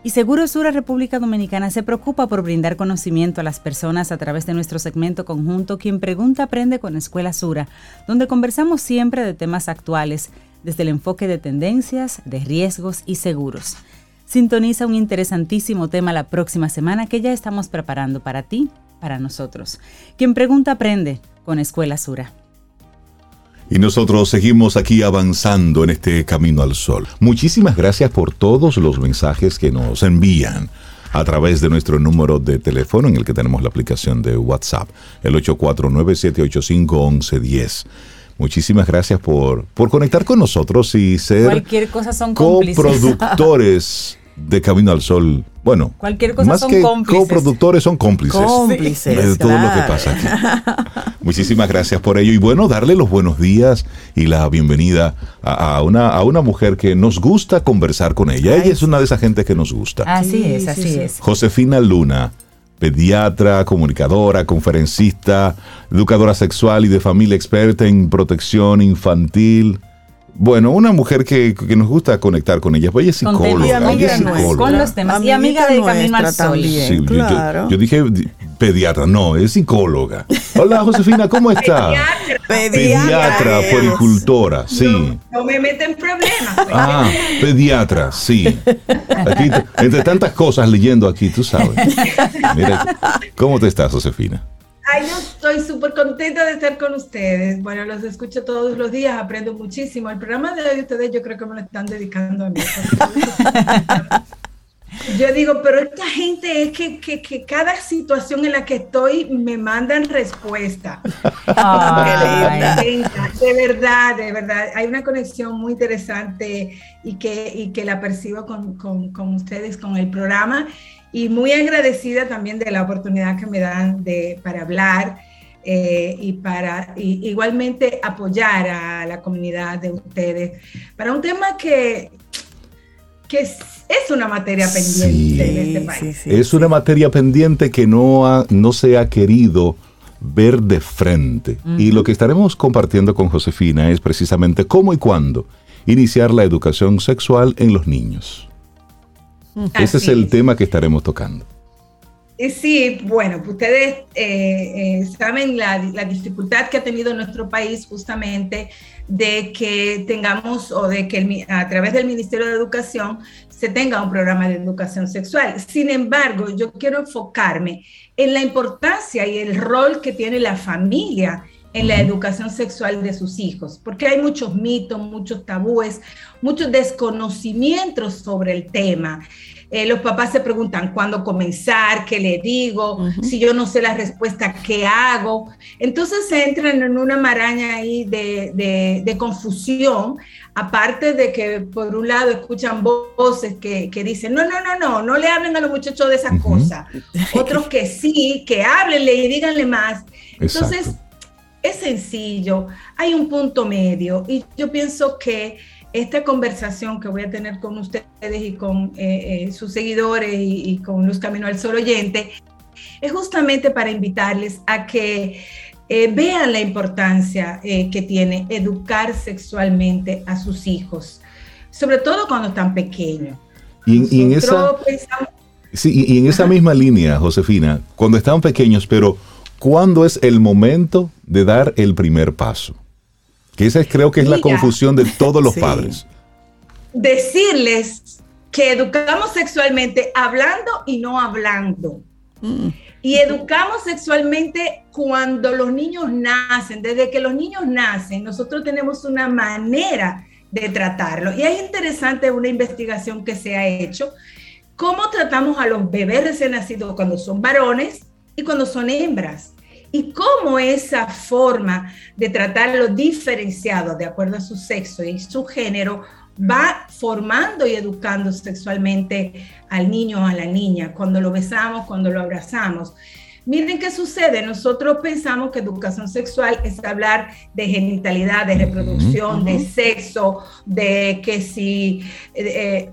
Y Seguro Sura República Dominicana se preocupa por brindar conocimiento a las personas a través de nuestro segmento conjunto Quien Pregunta Aprende con Escuela Sura, donde conversamos siempre de temas actuales, desde el enfoque de tendencias, de riesgos y seguros. Sintoniza un interesantísimo tema la próxima semana que ya estamos preparando para ti para nosotros. Quien pregunta aprende con Escuela Sura.
Y nosotros seguimos aquí avanzando en este camino al sol. Muchísimas gracias por todos los mensajes que nos envían a través de nuestro número de teléfono en el que tenemos la aplicación de WhatsApp, el 849-785-1110. Muchísimas gracias por, por conectar con nosotros y ser
Cualquier cosa son
coproductores de Camino al Sol. Bueno,
cualquier cosa
más
son
que
cómplices.
coproductores son cómplices,
cómplices
de todo lo que pasa aquí. <laughs> Muchísimas gracias por ello y bueno, darle los buenos días y la bienvenida a, una, a una mujer que nos gusta conversar con ella. Ella es una de esas gente que nos gusta.
Así es, así es.
Josefina Luna, pediatra, comunicadora, conferencista, educadora sexual y de familia experta en protección infantil bueno, una mujer que, nos gusta conectar con ella, pues ella es psicóloga.
ella es psicóloga. Con los temas. y amiga de Camino al Sol.
Sí, claro. yo, dije pediatra, no, es psicóloga. Hola Josefina, ¿cómo <laughs> está?
Pediatra.
Pediatra, puericultora, sí.
No, me meten problemas.
Ah, pediatra, sí. Aquí, entre tantas cosas leyendo aquí, tú sabes. Mira, ¿cómo te estás, Josefina?
Ay, yo estoy súper contenta de estar con ustedes. Bueno, los escucho todos los días, aprendo muchísimo. El programa de hoy ustedes yo creo que me lo están dedicando a mí. <laughs> Yo digo, pero esta gente es que, que, que, cada situación en la que estoy me mandan respuesta. de verdad, de verdad. Hay una conexión muy interesante y que, y que la percibo con, con, con ustedes, con el programa y muy agradecida también de la oportunidad que me dan de, para hablar eh, y para igualmente apoyar a la comunidad de ustedes para un tema que, que es, una materia pendiente en este país.
es una materia pendiente que no, ha, no se ha querido ver de frente. Y lo que estaremos compartiendo con Josefina es precisamente cómo y cuándo iniciar la educación sexual en los niños. Ese es el tema que estaremos tocando.
Sí, bueno, ustedes eh, eh, saben la, dificultad que ha tenido nuestro país justamente de que tengamos o de que a través del Ministerio de Educación se tenga un programa de educación sexual. Sin embargo, yo quiero enfocarme en la importancia y el rol que tiene la familia en la educación sexual de sus hijos, porque hay muchos mitos, muchos tabúes, muchos desconocimientos sobre el tema. Eh, los papás se preguntan cuándo comenzar, qué le digo, si yo no sé la respuesta, qué hago. Entonces se entran en una maraña ahí de, confusión, aparte de que por un lado escuchan voces que, dicen, no, no, no, no, no le hablen a los muchachos de esas cosas. <laughs> Otros que sí, que háblenle y díganle más. Entonces, es sencillo, hay un punto medio y yo pienso que esta conversación que voy a tener con ustedes y con eh, eh, sus seguidores y, con Luz Camino al Sol oyente es justamente para invitarles a que eh, vean la importancia que tiene educar sexualmente a sus hijos, sobre todo cuando están pequeños.
Y, en esa, sí, y en esa misma línea, Josefina, cuando están pequeños, pero ¿cuándo es el momento de dar el primer paso? Que esa creo que es la confusión de todos los padres.
Decirles que educamos sexualmente hablando y no hablando. Mm. Y educamos sexualmente cuando los niños nacen, desde que los niños nacen, nosotros tenemos una manera de tratarlo. Y es interesante una investigación que se ha hecho, cómo tratamos a los bebés recién nacidos cuando son varones y cuando son hembras y cómo esa forma de tratarlo diferenciado de acuerdo a su sexo y su género va formando y educando sexualmente al niño o a la niña, cuando lo besamos, cuando lo abrazamos. Miren qué sucede, nosotros pensamos que educación sexual es hablar de genitalidad, de reproducción, de sexo, de que si... Eh,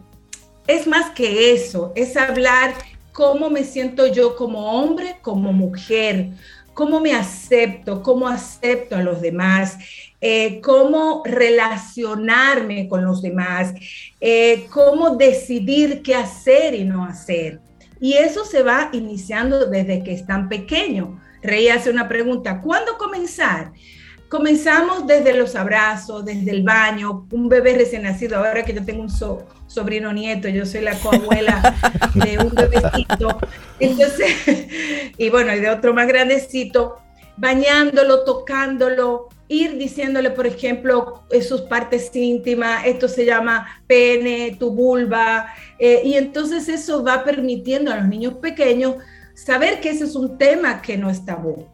es más que eso, es hablar cómo me siento yo como hombre, como mujer, cómo me acepto, cómo acepto a los demás, eh, cómo relacionarme con los demás, eh, cómo decidir qué hacer y no hacer. Y eso se va iniciando desde que están pequeños. Rey hace una pregunta, ¿cuándo comenzar? Comenzamos desde los abrazos, desde el baño, un bebé recién nacido, ahora que yo tengo un sobrino nieto, yo soy la coabuela <laughs> de un bebecito, entonces, y bueno, y de otro más grandecito, bañándolo, tocándolo, ir diciéndole, por ejemplo, sus partes íntimas, esto se llama pene, tu vulva, eh, y entonces eso va permitiendo a los niños pequeños saber que ese es un tema que no es tabú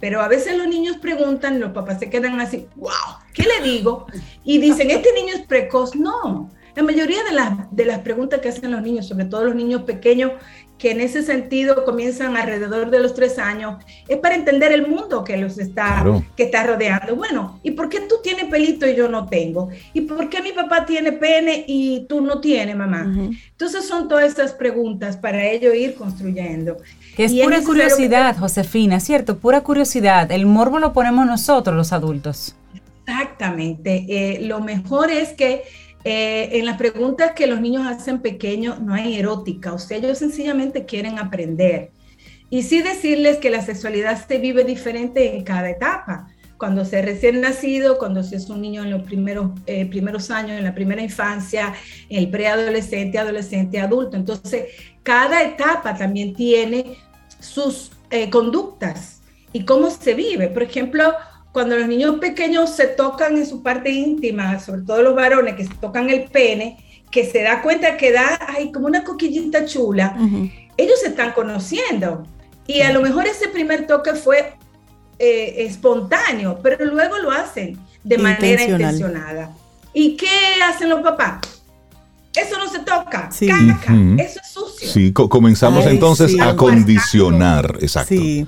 pero a veces los niños preguntan, los papás se quedan así, wow, ¿qué le digo? Y dicen, este niño es precoz. No, la mayoría de las, de las preguntas que hacen los niños, sobre todo los niños pequeños, que en ese sentido comienzan alrededor de los tres años, es para entender el mundo que los está, que está rodeando. Bueno, ¿y por qué tú tienes pelito y yo no tengo? ¿Y por qué mi papá tiene pene y tú no tienes, mamá? Entonces son todas esas preguntas para ello ir construyendo.
Que es pura curiosidad, Josefina, ¿cierto? Pura curiosidad. El morbo lo ponemos nosotros, los adultos.
Exactamente. Eh, lo mejor es que eh, en las preguntas que los niños hacen pequeños no hay erótica, o sea, ellos sencillamente quieren aprender. Y sí decirles que la sexualidad se vive diferente en cada etapa. Cuando se recién nacido, cuando se es un niño en los primeros, eh, primeros años, en la primera infancia, en el preadolescente, adolescente, adulto. Entonces, cada etapa también tiene sus eh, conductas y cómo se vive. Por ejemplo, cuando los niños pequeños se tocan en su parte íntima, sobre todo los varones que se tocan el pene, que se da cuenta que da ay, como una coquillita chula, ellos se están conociendo. Y a lo mejor ese primer toque fue eh, espontáneo, pero luego lo hacen de manera intencionada. ¿Y qué hacen los papás? Eso no se toca, caca, eso es sucio.
Sí, comenzamos entonces a condicionar, exacto. Sí.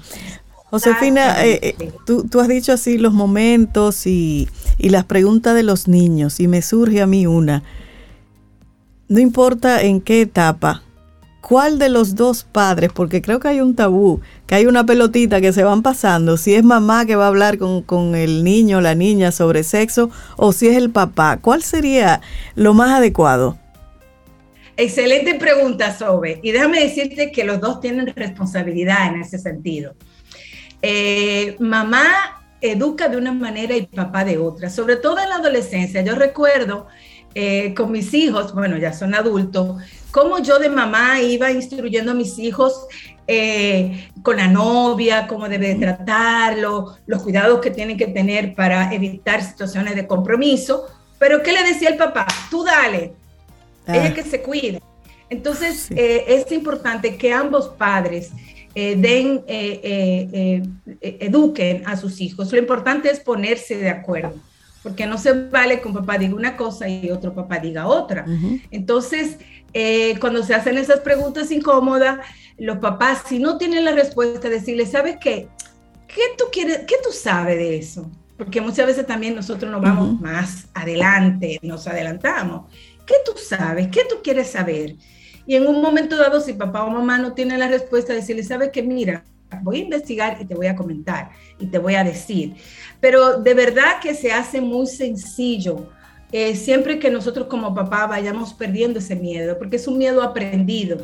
Josefina, eh, eh, tú, has dicho así los momentos y, las preguntas de los niños y me surge a mí una. No importa en qué etapa, ¿cuál de los dos padres, porque creo que hay un tabú, que hay una pelotita que se van pasando, si es mamá que va a hablar con, con el niño o la niña sobre sexo o si es el papá, ¿cuál sería lo más adecuado?
Excelente pregunta, Sobe. Y déjame decirte que los dos tienen responsabilidad en ese sentido. Eh, mamá educa de una manera y papá de otra, sobre todo en la adolescencia. Yo recuerdo eh, con mis hijos, bueno, ya son adultos, cómo yo de mamá iba instruyendo a mis hijos eh, con la novia, cómo debe tratarlo, los cuidados que tienen que tener para evitar situaciones de compromiso. Pero ¿qué le decía el papá? Tú dale, ella ah. que se cuide. Entonces, eh, es importante que ambos padres eh, den, eh, eduquen a sus hijos. Lo importante es ponerse de acuerdo, porque no se vale que un papá diga una cosa y otro papá diga otra. Entonces, cuando se hacen esas preguntas incómodas, los papás, si no tienen la respuesta, decirle, ¿sabes qué? ¿Qué tú quieres? ¿Qué tú sabes de eso? Porque muchas veces también nosotros nos vamos más adelante, nos adelantamos. ¿Qué tú sabes? ¿Qué tú quieres saber? Y en un momento dado, si papá o mamá no tiene la respuesta, decirle, ¿sabes qué? Mira, voy a investigar y te voy a comentar y te voy a decir. Pero de verdad que se hace muy sencillo. Eh, siempre que nosotros como papá vayamos perdiendo ese miedo, porque es un miedo aprendido.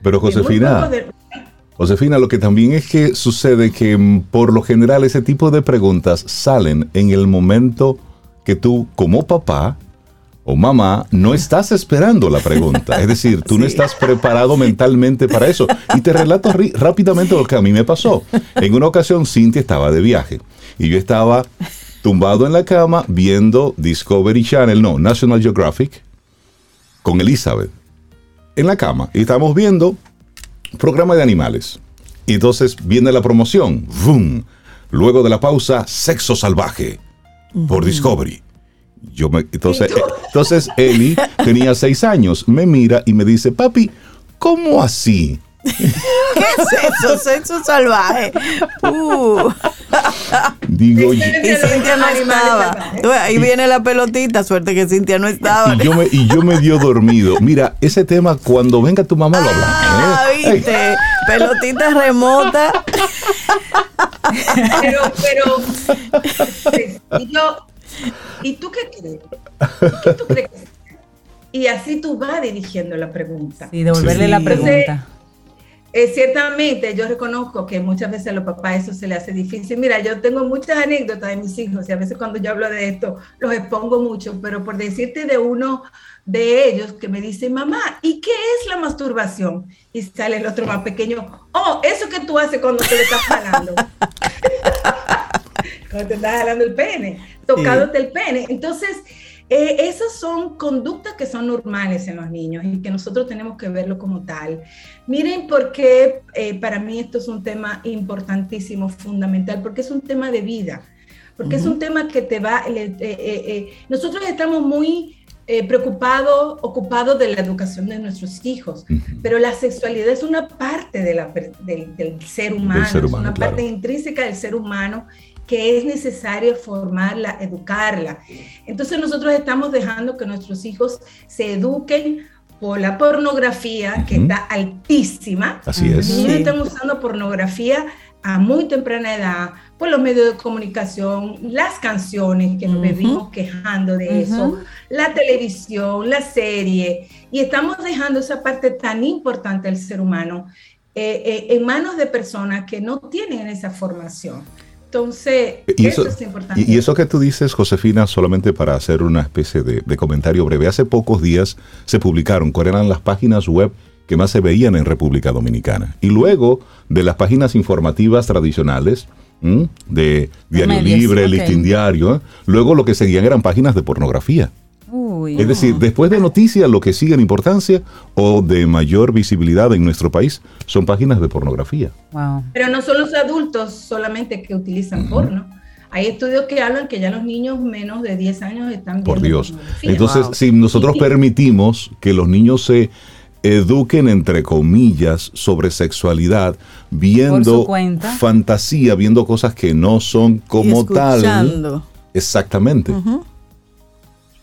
Pero Josefina, Josefina, lo que también es que sucede que mm, por lo general ese tipo de preguntas salen en el momento que tú como papá o mamá, no estás esperando la pregunta. Es decir, tú no estás preparado mentalmente para eso. Y te relato rápidamente lo que a mí me pasó. En una ocasión, Cintia estaba de viaje y yo estaba tumbado en la cama viendo Discovery Channel, no, National Geographic, con Elizabeth. En la cama. Y estamos viendo programa de animales. Y entonces viene la promoción. ¡Vum! Luego de la pausa, Sexo Salvaje por Discovery. Yo me, entonces, entonces Eli tenía seis años, me mira y me dice, papi, ¿cómo así?
¿Qué es eso? Sexo salvaje. Uh.
Digo, y
Cintia no estaba. Ahí viene la pelotita, suerte que Cintia no estaba.
Y yo me, y yo me dio dormido. Mira, ese tema, cuando venga tu mamá lo hablamos.
Ah, ¿eh? viste. Pelotita remota.
Pero, pero, <laughs> yo, <laughs> ¿Y tú qué crees? ¿Qué tú crees? Y así tú vas dirigiendo la pregunta.
Y devolverle la pregunta.
Eh, ciertamente yo reconozco que muchas veces a los papás eso se le hace difícil. Mira, yo tengo muchas anécdotas de mis hijos y a veces cuando yo hablo de esto los expongo mucho, pero por decirte de uno de ellos que me dice, mamá, ¿y qué es la masturbación? Y sale el otro más pequeño, oh, eso que tú haces cuando te le estás jalando. <laughs> cuando te estás jalando el pene, tocándote el pene. Entonces, eh, esas son conductas que son normales en los niños y que nosotros tenemos que verlo como tal. Miren por qué eh, para mí esto es un tema importantísimo, fundamental, porque es un tema de vida, porque es un tema que te va, eh, nosotros estamos muy preocupados, ocupados de la educación de nuestros hijos, pero la sexualidad es una parte de la, del, ser humano, es una parte intrínseca del ser humano que es necesario formarla, educarla. Entonces nosotros estamos dejando que nuestros hijos se eduquen por la pornografía, que está altísima.
Así es.
Los niños están usando pornografía a muy temprana edad, por los medios de comunicación, las canciones que nos vivimos quejando de eso, la televisión, la serie, y estamos dejando esa parte tan importante del ser humano eh, eh, en manos de personas que no tienen esa formación. Entonces, y eso, es importante.
Y, eso que tú dices, Josefina, solamente para hacer una especie de, comentario breve, hace pocos días se publicaron cuáles eran las páginas web que más se veían en República Dominicana. Y luego de las páginas informativas tradicionales, de Diario Libre, Listín Diario, ¿eh? luego lo que seguían eran páginas de pornografía es decir, después de noticias, lo que sigue en importancia o de mayor visibilidad en nuestro país son páginas de pornografía.
Pero no son los adultos solamente que utilizan porno. Hay estudios que hablan que ya los niños menos de 10 años están
viendo Por Dios. Entonces, si nosotros permitimos que los niños se eduquen entre comillas sobre sexualidad, viendo fantasía, viendo cosas que no son como tal. Exactamente.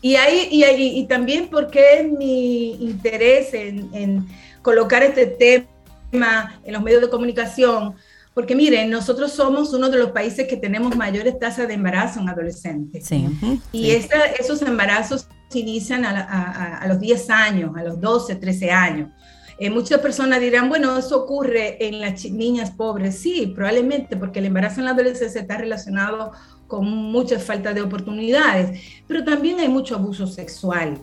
Y, ahí, y, ahí, y también porque mi interés en, colocar este tema en los medios de comunicación, porque miren, nosotros somos uno de los países que tenemos mayores tasas de embarazo en adolescentes.
Sí.
Y esos embarazos se inician a, los 10 años, a los 12, 13 años. Eh, muchas personas dirán, bueno, eso ocurre en las niñas pobres. Sí, probablemente, porque el embarazo en la adolescencia está relacionado con mucha falta de oportunidades, pero también hay mucho abuso sexual.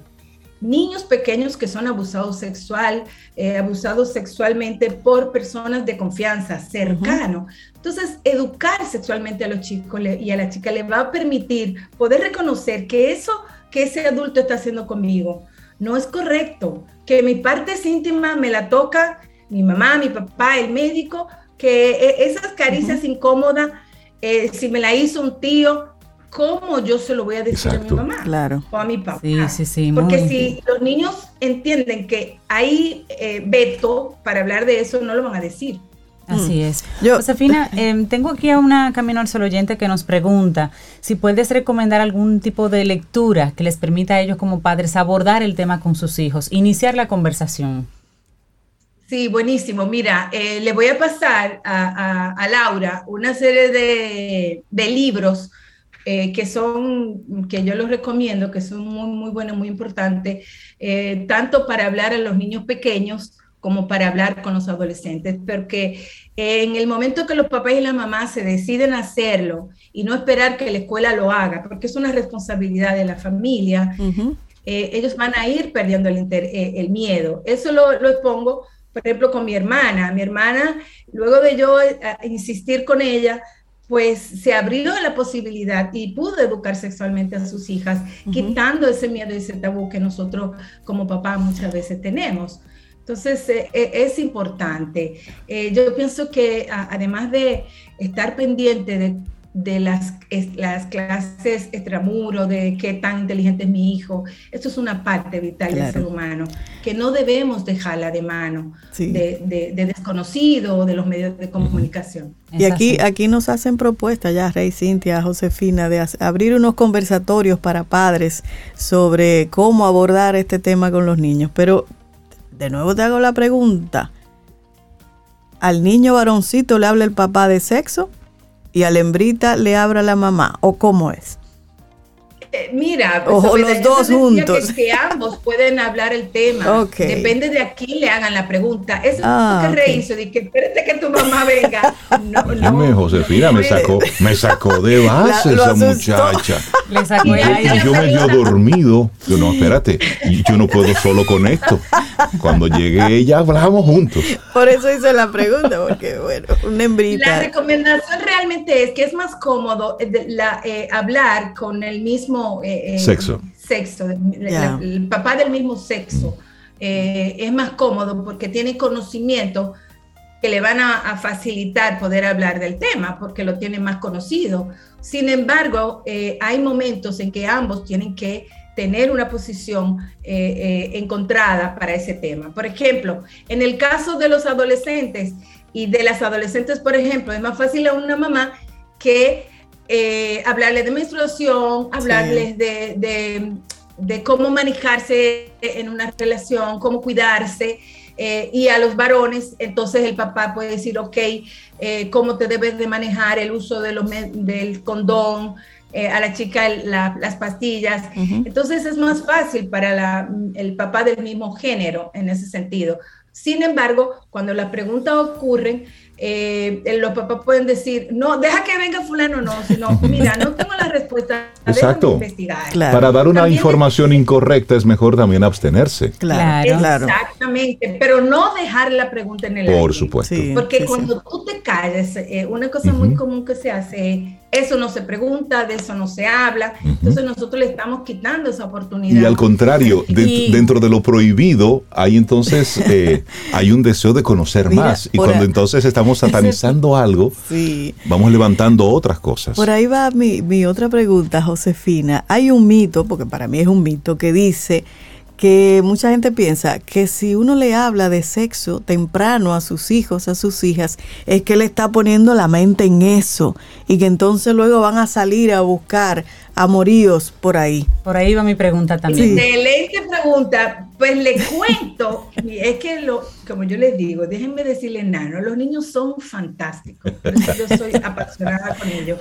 Niños pequeños que son abusados sexual, eh, abusados sexualmente por personas de confianza, cercano. Entonces, educar sexualmente a los chicos y a la chica le va a permitir poder reconocer que eso que ese adulto está haciendo conmigo no es correcto, que mi parte íntima me la toca mi mamá, mi papá, el médico, que e, esas caricias incómodas, eh, si me la hizo un tío, ¿cómo yo se lo voy a decir a mi mamá
claro.
o a mi papá?
Sí, sí, sí,
Porque si los niños entienden que hay eh, veto para hablar de eso, no lo van a decir.
Así mm. es. Josefina, <laughs> em, tengo aquí a una Camino al Sol oyente que nos pregunta si puedes recomendar algún tipo de lectura que les permita a ellos como padres abordar el tema con sus hijos, iniciar la conversación.
Sí, buenísimo. Mira, eh, le voy a pasar a, Laura una serie de, de libros eh, que son, que yo los recomiendo, que son muy, muy buenos, muy importantes, eh, tanto para hablar a los niños pequeños como para hablar con los adolescentes, porque en el momento que los papás y la mamá se deciden hacerlo y no esperar que la escuela lo haga, porque es una responsabilidad de la familia, eh, ellos van a ir perdiendo el, el miedo. Eso lo, lo expongo, por ejemplo, con mi hermana. Mi hermana, luego de yo insistir con ella, pues se abrió la posibilidad y pudo educar sexualmente a sus hijas, quitando ese miedo y ese tabú que nosotros como papá muchas veces tenemos. Entonces, eh, eh, es importante. Eh, yo pienso que además de estar pendiente de de las, las clases extramuro, de qué tan inteligente es mi hijo. Esto es una parte vital del ser humano que no debemos dejarla de mano de, de, desconocido o de los medios de comunicación.
Y aquí, aquí nos hacen propuestas ya, Rey Cintia, Josefina, de abrir unos conversatorios para padres sobre cómo abordar este tema con los niños. Pero de nuevo te hago la pregunta. ¿Al niño varoncito le habla el papá de sexo? Y a la hembrita le abra la mamá? ¿O cómo es?
Eh, mira,
pues, o los dos juntos.
Que, ambos pueden hablar el tema. Depende de a quién le hagan la pregunta. Eso
ah,
que rehizo, de que espérate que tu mamá venga. No, <laughs>
no, Josefina, me sacó, me sacó de <laughs> base esa muchacha. <laughs>
Le sacó
y, yo medio dormido. Yo no, espérate, yo no puedo solo con esto. Cuando llegue ella, hablamos juntos.
Por eso hice la pregunta, porque bueno, una hembrita.
La recomendación realmente es que es más cómodo eh, la, eh, hablar con el mismo eh,
eh, sexo.
Sexo, el papá del mismo sexo. Eh, es más cómodo porque tiene conocimiento que le van a, facilitar poder hablar del tema porque lo tiene más conocido. Sin embargo, hay momentos en que ambos tienen que tener una posición encontrada para ese tema. Por ejemplo, en el caso de los adolescentes y de las adolescentes, por ejemplo, es más fácil a una mamá que eh, hablarles de menstruación, hablarles de, cómo manejarse en una relación, cómo cuidarse. Eh, y a los varones, entonces el papá puede decir, ok, eh, cómo te debes de manejar el uso de los, del condón, a la chica las pastillas. Entonces es más fácil para el papá del mismo género en ese sentido. Sin embargo, cuando las preguntas ocurren, eh, los papás pueden decir, no, deja que venga fulano, no, sino, <laughs> mira, no tengo la respuesta,
Exacto. investigar. Para dar una información incorrecta es mejor también abstenerse.
Claro, claro.
Exactamente, pero no dejar la pregunta en el
Por supuesto.
Porque cuando tú te calles, eh, una cosa muy común que se hace eso no se pregunta, de eso no se habla. Entonces nosotros le estamos quitando esa oportunidad.
Y al contrario, dentro de lo prohibido, hay entonces <laughs> eh, hay un deseo de conocer más. Y cuando entonces estamos <laughs> satanizando algo, vamos levantando otras cosas.
Por ahí va mi, mi otra pregunta, Josefina. Hay un mito, porque para mí es un mito, que dice que mucha gente piensa que si uno le habla de sexo temprano a sus hijos, a sus hijas, es que le está poniendo la mente en eso y que entonces luego van a salir a buscar amoríos por ahí.
Por ahí va mi pregunta también.
Excelente pregunta, Pues le cuento, es que lo, como yo les digo, déjenme decirle nano, los niños son fantásticos, yo soy apasionada con ellos.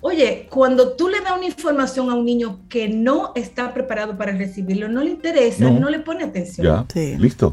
Oye, cuando tú le das una información a un niño que no está preparado para recibirlo, no le interesa, no, le pone atención.
Ya, listo.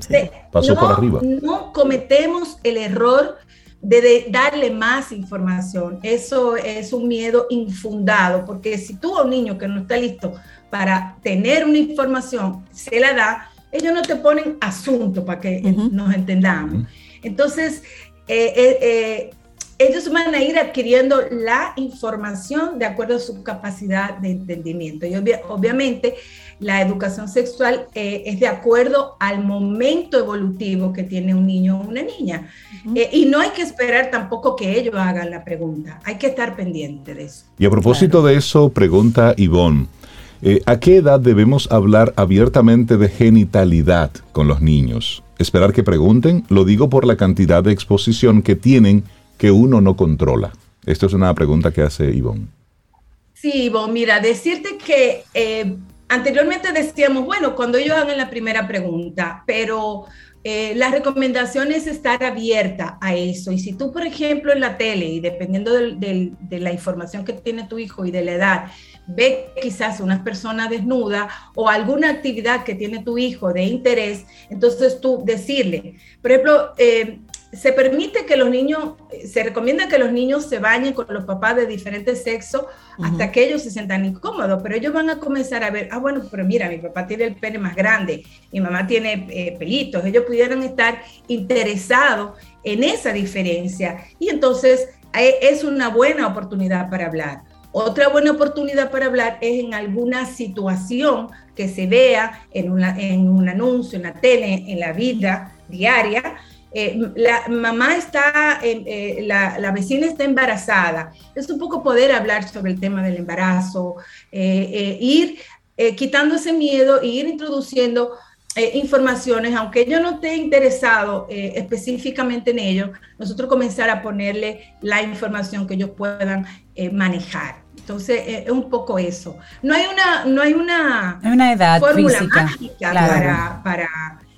Pasó por arriba.
No cometemos el error de, darle más información. Eso es un miedo infundado, porque si tú a un niño que no está listo para tener una información, se la da, ellos no te ponen asunto para que nos entendamos. Entonces, eh, eh, eh, ellos van a ir adquiriendo la información de acuerdo a su capacidad de entendimiento. Y obviamente la educación sexual eh, es de acuerdo al momento evolutivo que tiene un niño o una niña. Eh, y no hay que esperar tampoco que ellos hagan la pregunta, hay que estar pendiente de eso.
Y a propósito de eso, pregunta Ivonne. Eh, ¿A qué edad debemos hablar abiertamente de genitalidad con los niños? Esperar que pregunten, lo digo por la cantidad de exposición que tienen que uno no controla? Esto es una pregunta que hace Ivonne.
Sí, Ivonne, mira, decirte que eh, anteriormente decíamos, bueno, cuando ellos hagan la primera pregunta, pero eh, la recomendación es estar abierta a eso. Y si tú, por ejemplo, en la tele, y dependiendo de la información que tiene tu hijo y de la edad, ve quizás una persona desnuda o alguna actividad que tiene tu hijo de interés, entonces tú decirle, por ejemplo, eh, se permite que los niños, se recomienda que los niños se bañen con los papás de diferentes sexos hasta que ellos se sientan incómodos, pero ellos van a comenzar a ver, ah, bueno, pero mira, mi papá tiene el pene más grande, mi mamá tiene eh, pelitos, ellos pudieran estar interesados en esa diferencia y entonces eh, es una buena oportunidad para hablar. Otra buena oportunidad para hablar es en alguna situación que se vea en, una, en un anuncio, en la tele, en la vida diaria, eh, la mamá está, eh, la, vecina está embarazada. Es un poco poder hablar sobre el tema del embarazo, eh, ir quitando ese miedo e ir introduciendo informaciones, aunque yo no esté interesado específicamente en ello, nosotros comenzar a ponerle la información que ellos puedan manejar. Entonces, es un poco eso. No hay una, no hay una,
una edad
fórmula mágica para, para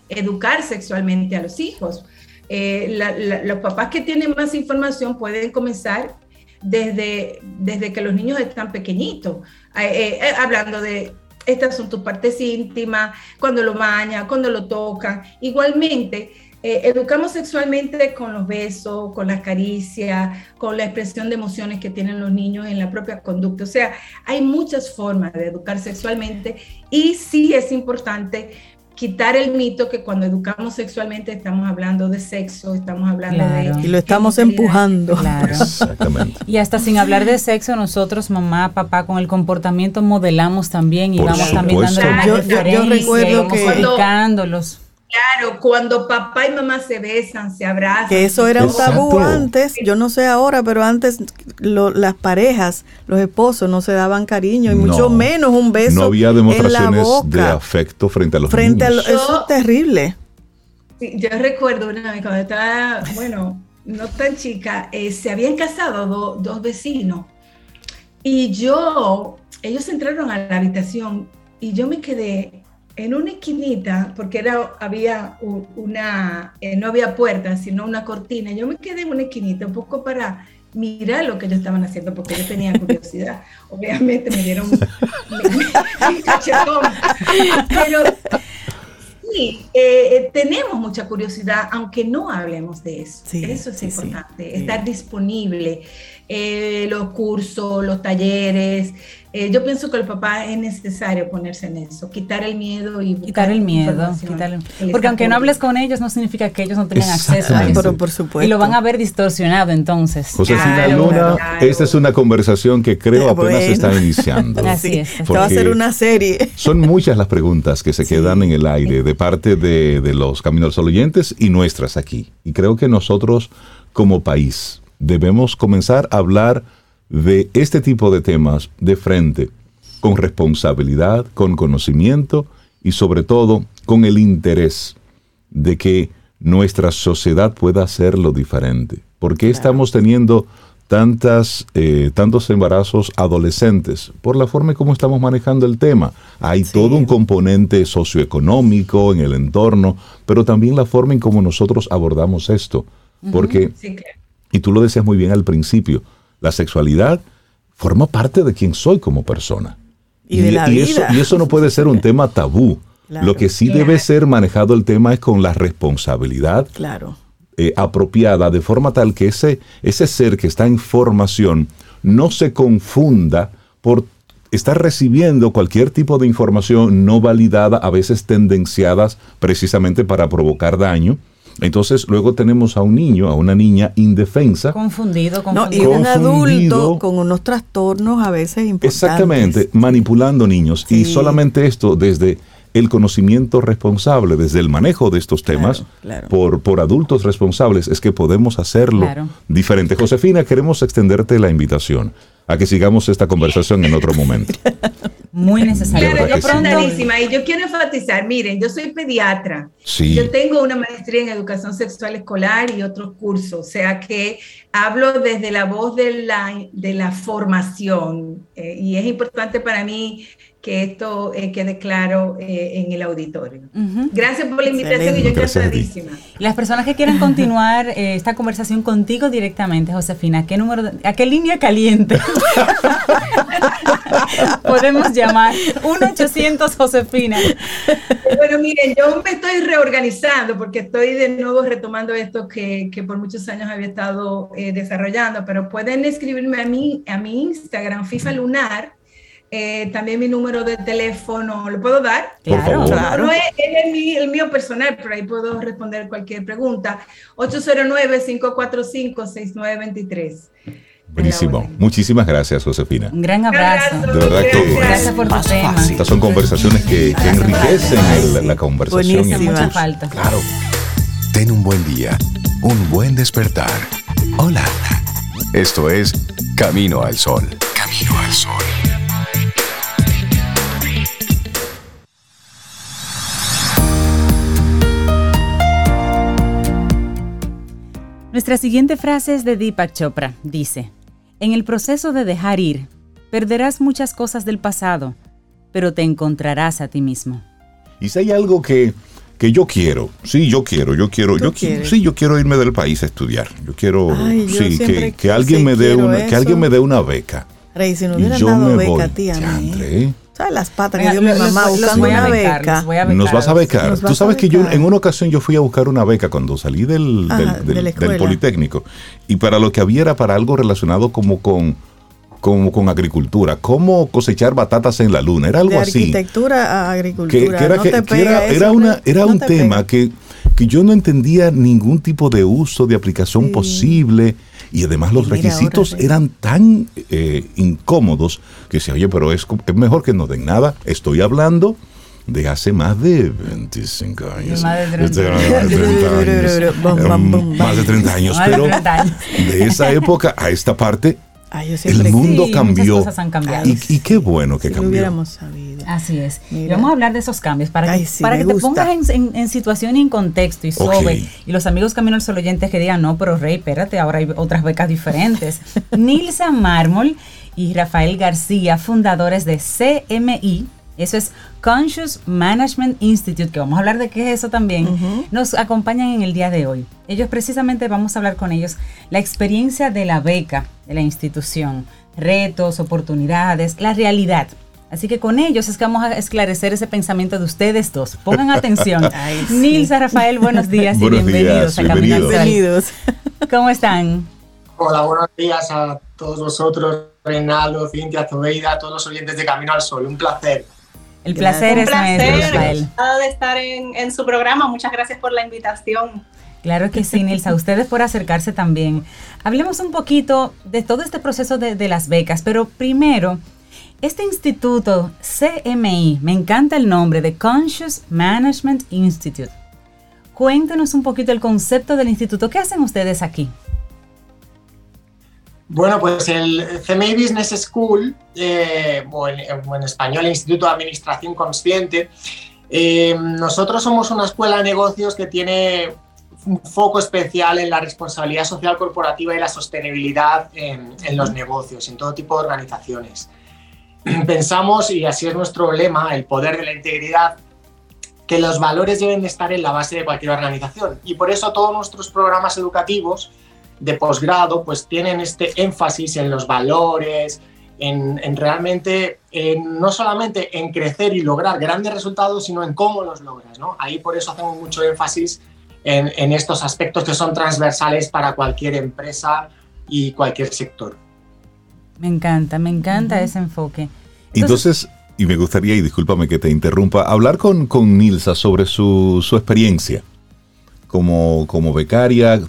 educar sexualmente a los hijos. Eh, los papás que tienen más información pueden comenzar desde, desde que los niños están pequeñitos, eh, eh, hablando de estas son tus partes íntimas, cuando lo bañan, cuando lo tocan. Igualmente, educamos sexualmente con los besos, con las caricias, con la expresión de emociones que tienen los niños en la propia conducta. O sea, hay muchas formas de educar sexualmente y sí es importante quitar el mito que cuando educamos sexualmente estamos hablando de sexo, estamos hablando de...
Y lo estamos empujando.
Claro. Exactamente. Y hasta sin hablar de sexo, nosotros, mamá, papá, con el comportamiento modelamos también y vamos también dando yo, yo, yo, recuerdo que...
Claro, cuando papá y mamá se besan, se abrazan.
Que eso era un tabú antes, yo no sé ahora, pero antes las parejas, los esposos no se daban cariño y mucho menos un beso.
No había demostraciones de afecto frente a los frente niños.
A eso es terrible.
yo recuerdo una vez cuando estaba, bueno, no tan chica, eh, se habían casado dos vecinos y yo, ellos entraron a la habitación y yo me quedé en una esquinita, porque era, había una, eh, no había puerta, sino una cortina, yo me quedé en una esquinita un poco para mirar lo que ellos estaban haciendo, porque yo tenía <laughs> curiosidad. Obviamente me dieron un, cachetón, <laughs> pero sí, eh, eh, tenemos mucha curiosidad, aunque no hablemos de eso. eso es importante, estar disponible. los cursos, los talleres, eh, yo pienso que el papá es necesario ponerse en eso, quitar el miedo y
quitar el miedo, porque aunque no hables con ellos no significa que ellos no tengan acceso a eso.
por supuesto.
Y lo van a ver distorsionado entonces.
Josefina Luna, esta es una conversación que creo apenas está iniciando. <laughs>
Así es. Esto va a ser una serie.
Son muchas las preguntas que se quedan en el aire de parte de, de los Caminos Sol oyentes y nuestras aquí. Y creo que nosotros como país debemos comenzar a hablar de este tipo de temas de frente, con responsabilidad, con conocimiento y sobre todo con el interés de que nuestra sociedad pueda hacerlo diferente. ¿Por qué estamos teniendo tantas, eh, tantos embarazos adolescentes? Por la forma en cómo estamos manejando el tema. Hay todo un componente socioeconómico en el entorno, pero también la forma en cómo nosotros abordamos esto. Porque, y tú lo decías muy bien al principio, la sexualidad forma parte de quien soy como persona. Y, Eso, y eso no puede ser un tema tabú. Lo que sí debe ser manejado el tema es con la responsabilidad
claro.
Eh, apropiada, de forma tal que ese, ese ser que está en formación no se confunda por estar recibiendo cualquier tipo de información no validada, a veces tendenciadas precisamente para provocar daño. Entonces luego tenemos a un niño, a una niña indefensa.
Confundido, confundido.
y un adulto con unos trastornos a veces importantes.
Exactamente, manipulando niños. Y solamente esto desde el conocimiento responsable, desde el manejo de estos temas Por, por adultos responsables, es que podemos hacerlo diferente. Josefina, queremos extenderte la invitación a que sigamos esta conversación en otro momento. <laughs>
Muy necesario.
Y yo quiero enfatizar, miren, yo soy pediatra. Yo tengo una maestría en educación sexual escolar y otros cursos, o sea que hablo desde la voz de la, de la formación eh, y es importante para mí que esto eh, quede claro eh, en el auditorio. Gracias por la invitación y yo encantadísima.
Las personas que quieran <laughs> continuar eh, esta conversación contigo directamente, Josefina, ¿qué número, ¿a qué línea caliente <laughs> podemos llamar? 1-800 Josefina.
Bueno, miren, yo me estoy reorganizando porque estoy de nuevo retomando esto que, que por muchos años había estado desarrollando, pero pueden escribirme a mí, a mi Instagram, FIFA Lunar, eh, también mi número de teléfono, ¿lo puedo dar?
Claro, claro.
No es, el, mío personal, pero ahí puedo responder cualquier pregunta. 809-545-6923.
Buenísimo. Muchísimas gracias, Josefina.
Un gran abrazo.
De verdad que
gracias por tu tema.
Estas son conversaciones que, enriquecen la conversación.
Buenísimo. Mucha falta.
Claro.
Ten un buen día, un buen despertar. Hola. Esto es Camino al Sol. Camino al Sol.
Nuestra siguiente frase es de Deepak Chopra. Dice, en el proceso de dejar ir, perderás muchas cosas del pasado, pero te encontrarás a ti mismo.
Y si hay algo que, que yo quiero, sí, yo quiero, yo quiero, yo sí, yo quiero irme del país a estudiar. Yo quiero, sí, que, alguien me dé una, que alguien me dé una beca.
Rey, si no hubieran dado beca, tía. ¿Sabes las patas que dio mi mamá buscando una beca?
Nos vas a becar. Tú sabes que yo en una ocasión yo fui a buscar una beca cuando salí del, del, Politécnico y para lo que había era para algo relacionado como con como con agricultura, cómo cosechar batatas en la luna, era algo
de
así.
Arquitectura a agricultura.
Que, era, que, era, una, era un tema que, que, yo no entendía ningún tipo de uso, de aplicación posible. Y además los requisitos eran tan eh, incómodos que se oye, pero es, es mejor que no den nada. Estoy hablando de hace más de 25 años.
Más de 30 <laughs>
años. Más de 30 años. Pero de esa época a esta parte el mundo cambió. Y, qué bueno que cambió.
hubiéramos sabido.
Así es. Y vamos a hablar de esos cambios para que, para que te pongas en, situación y en contexto y sobre. Y los amigos Camino al Sol oyentes que digan, no, pero Rey, espérate, ahora hay otras becas diferentes. <laughs> Nilsa Mármol y Rafael García, fundadores de CMI, eso es Conscious Management Institute, que vamos a hablar de qué es eso también. Nos acompañan en el día de hoy. Ellos precisamente vamos a hablar con ellos la experiencia de la beca de la institución, retos, oportunidades, la realidad. Así que con ellos es que vamos a esclarecer ese pensamiento de ustedes dos. Pongan atención. <laughs> Nilsa, Rafael, buenos días y bienvenidos a Camino
Bienvenidos. <laughs>
¿Cómo están?
Hola, buenos días a todos vosotros, Reinaldo, Cintia, Zobeida, todos los oyentes de Camino al Sol. Un placer.
El placer es nuestro,
Rafael. de estar en, su programa. Muchas gracias por la invitación.
Claro que sí, Nilsa. Ustedes por acercarse también. Hablemos un poquito de todo este proceso de, de las becas, pero primero, este instituto CMI, me encanta el nombre, de Conscious Management Institute. Cuéntenos un poquito el concepto del instituto. ¿Qué hacen ustedes aquí?
Bueno, pues el CMI Business School, eh, o, en, español Instituto de Administración Consciente, eh, nosotros somos una escuela de negocios que tiene un foco especial en la responsabilidad social corporativa y la sostenibilidad en, en los negocios, en todo tipo de organizaciones. Pensamos, y así es nuestro lema, el poder de la integridad, que los valores deben de estar en la base de cualquier organización. Y por eso todos nuestros programas educativos de posgrado pues tienen este énfasis en los valores, en, realmente, no solamente en crecer y lograr grandes resultados, sino en cómo los logras. ¿no? Ahí por eso hacemos mucho énfasis en, estos aspectos que son transversales para cualquier empresa y cualquier sector.
Me encanta, me encanta ese enfoque.
Entonces, y me gustaría, y discúlpame que te interrumpa, hablar con, con Nilsa sobre su, experiencia como, como becaria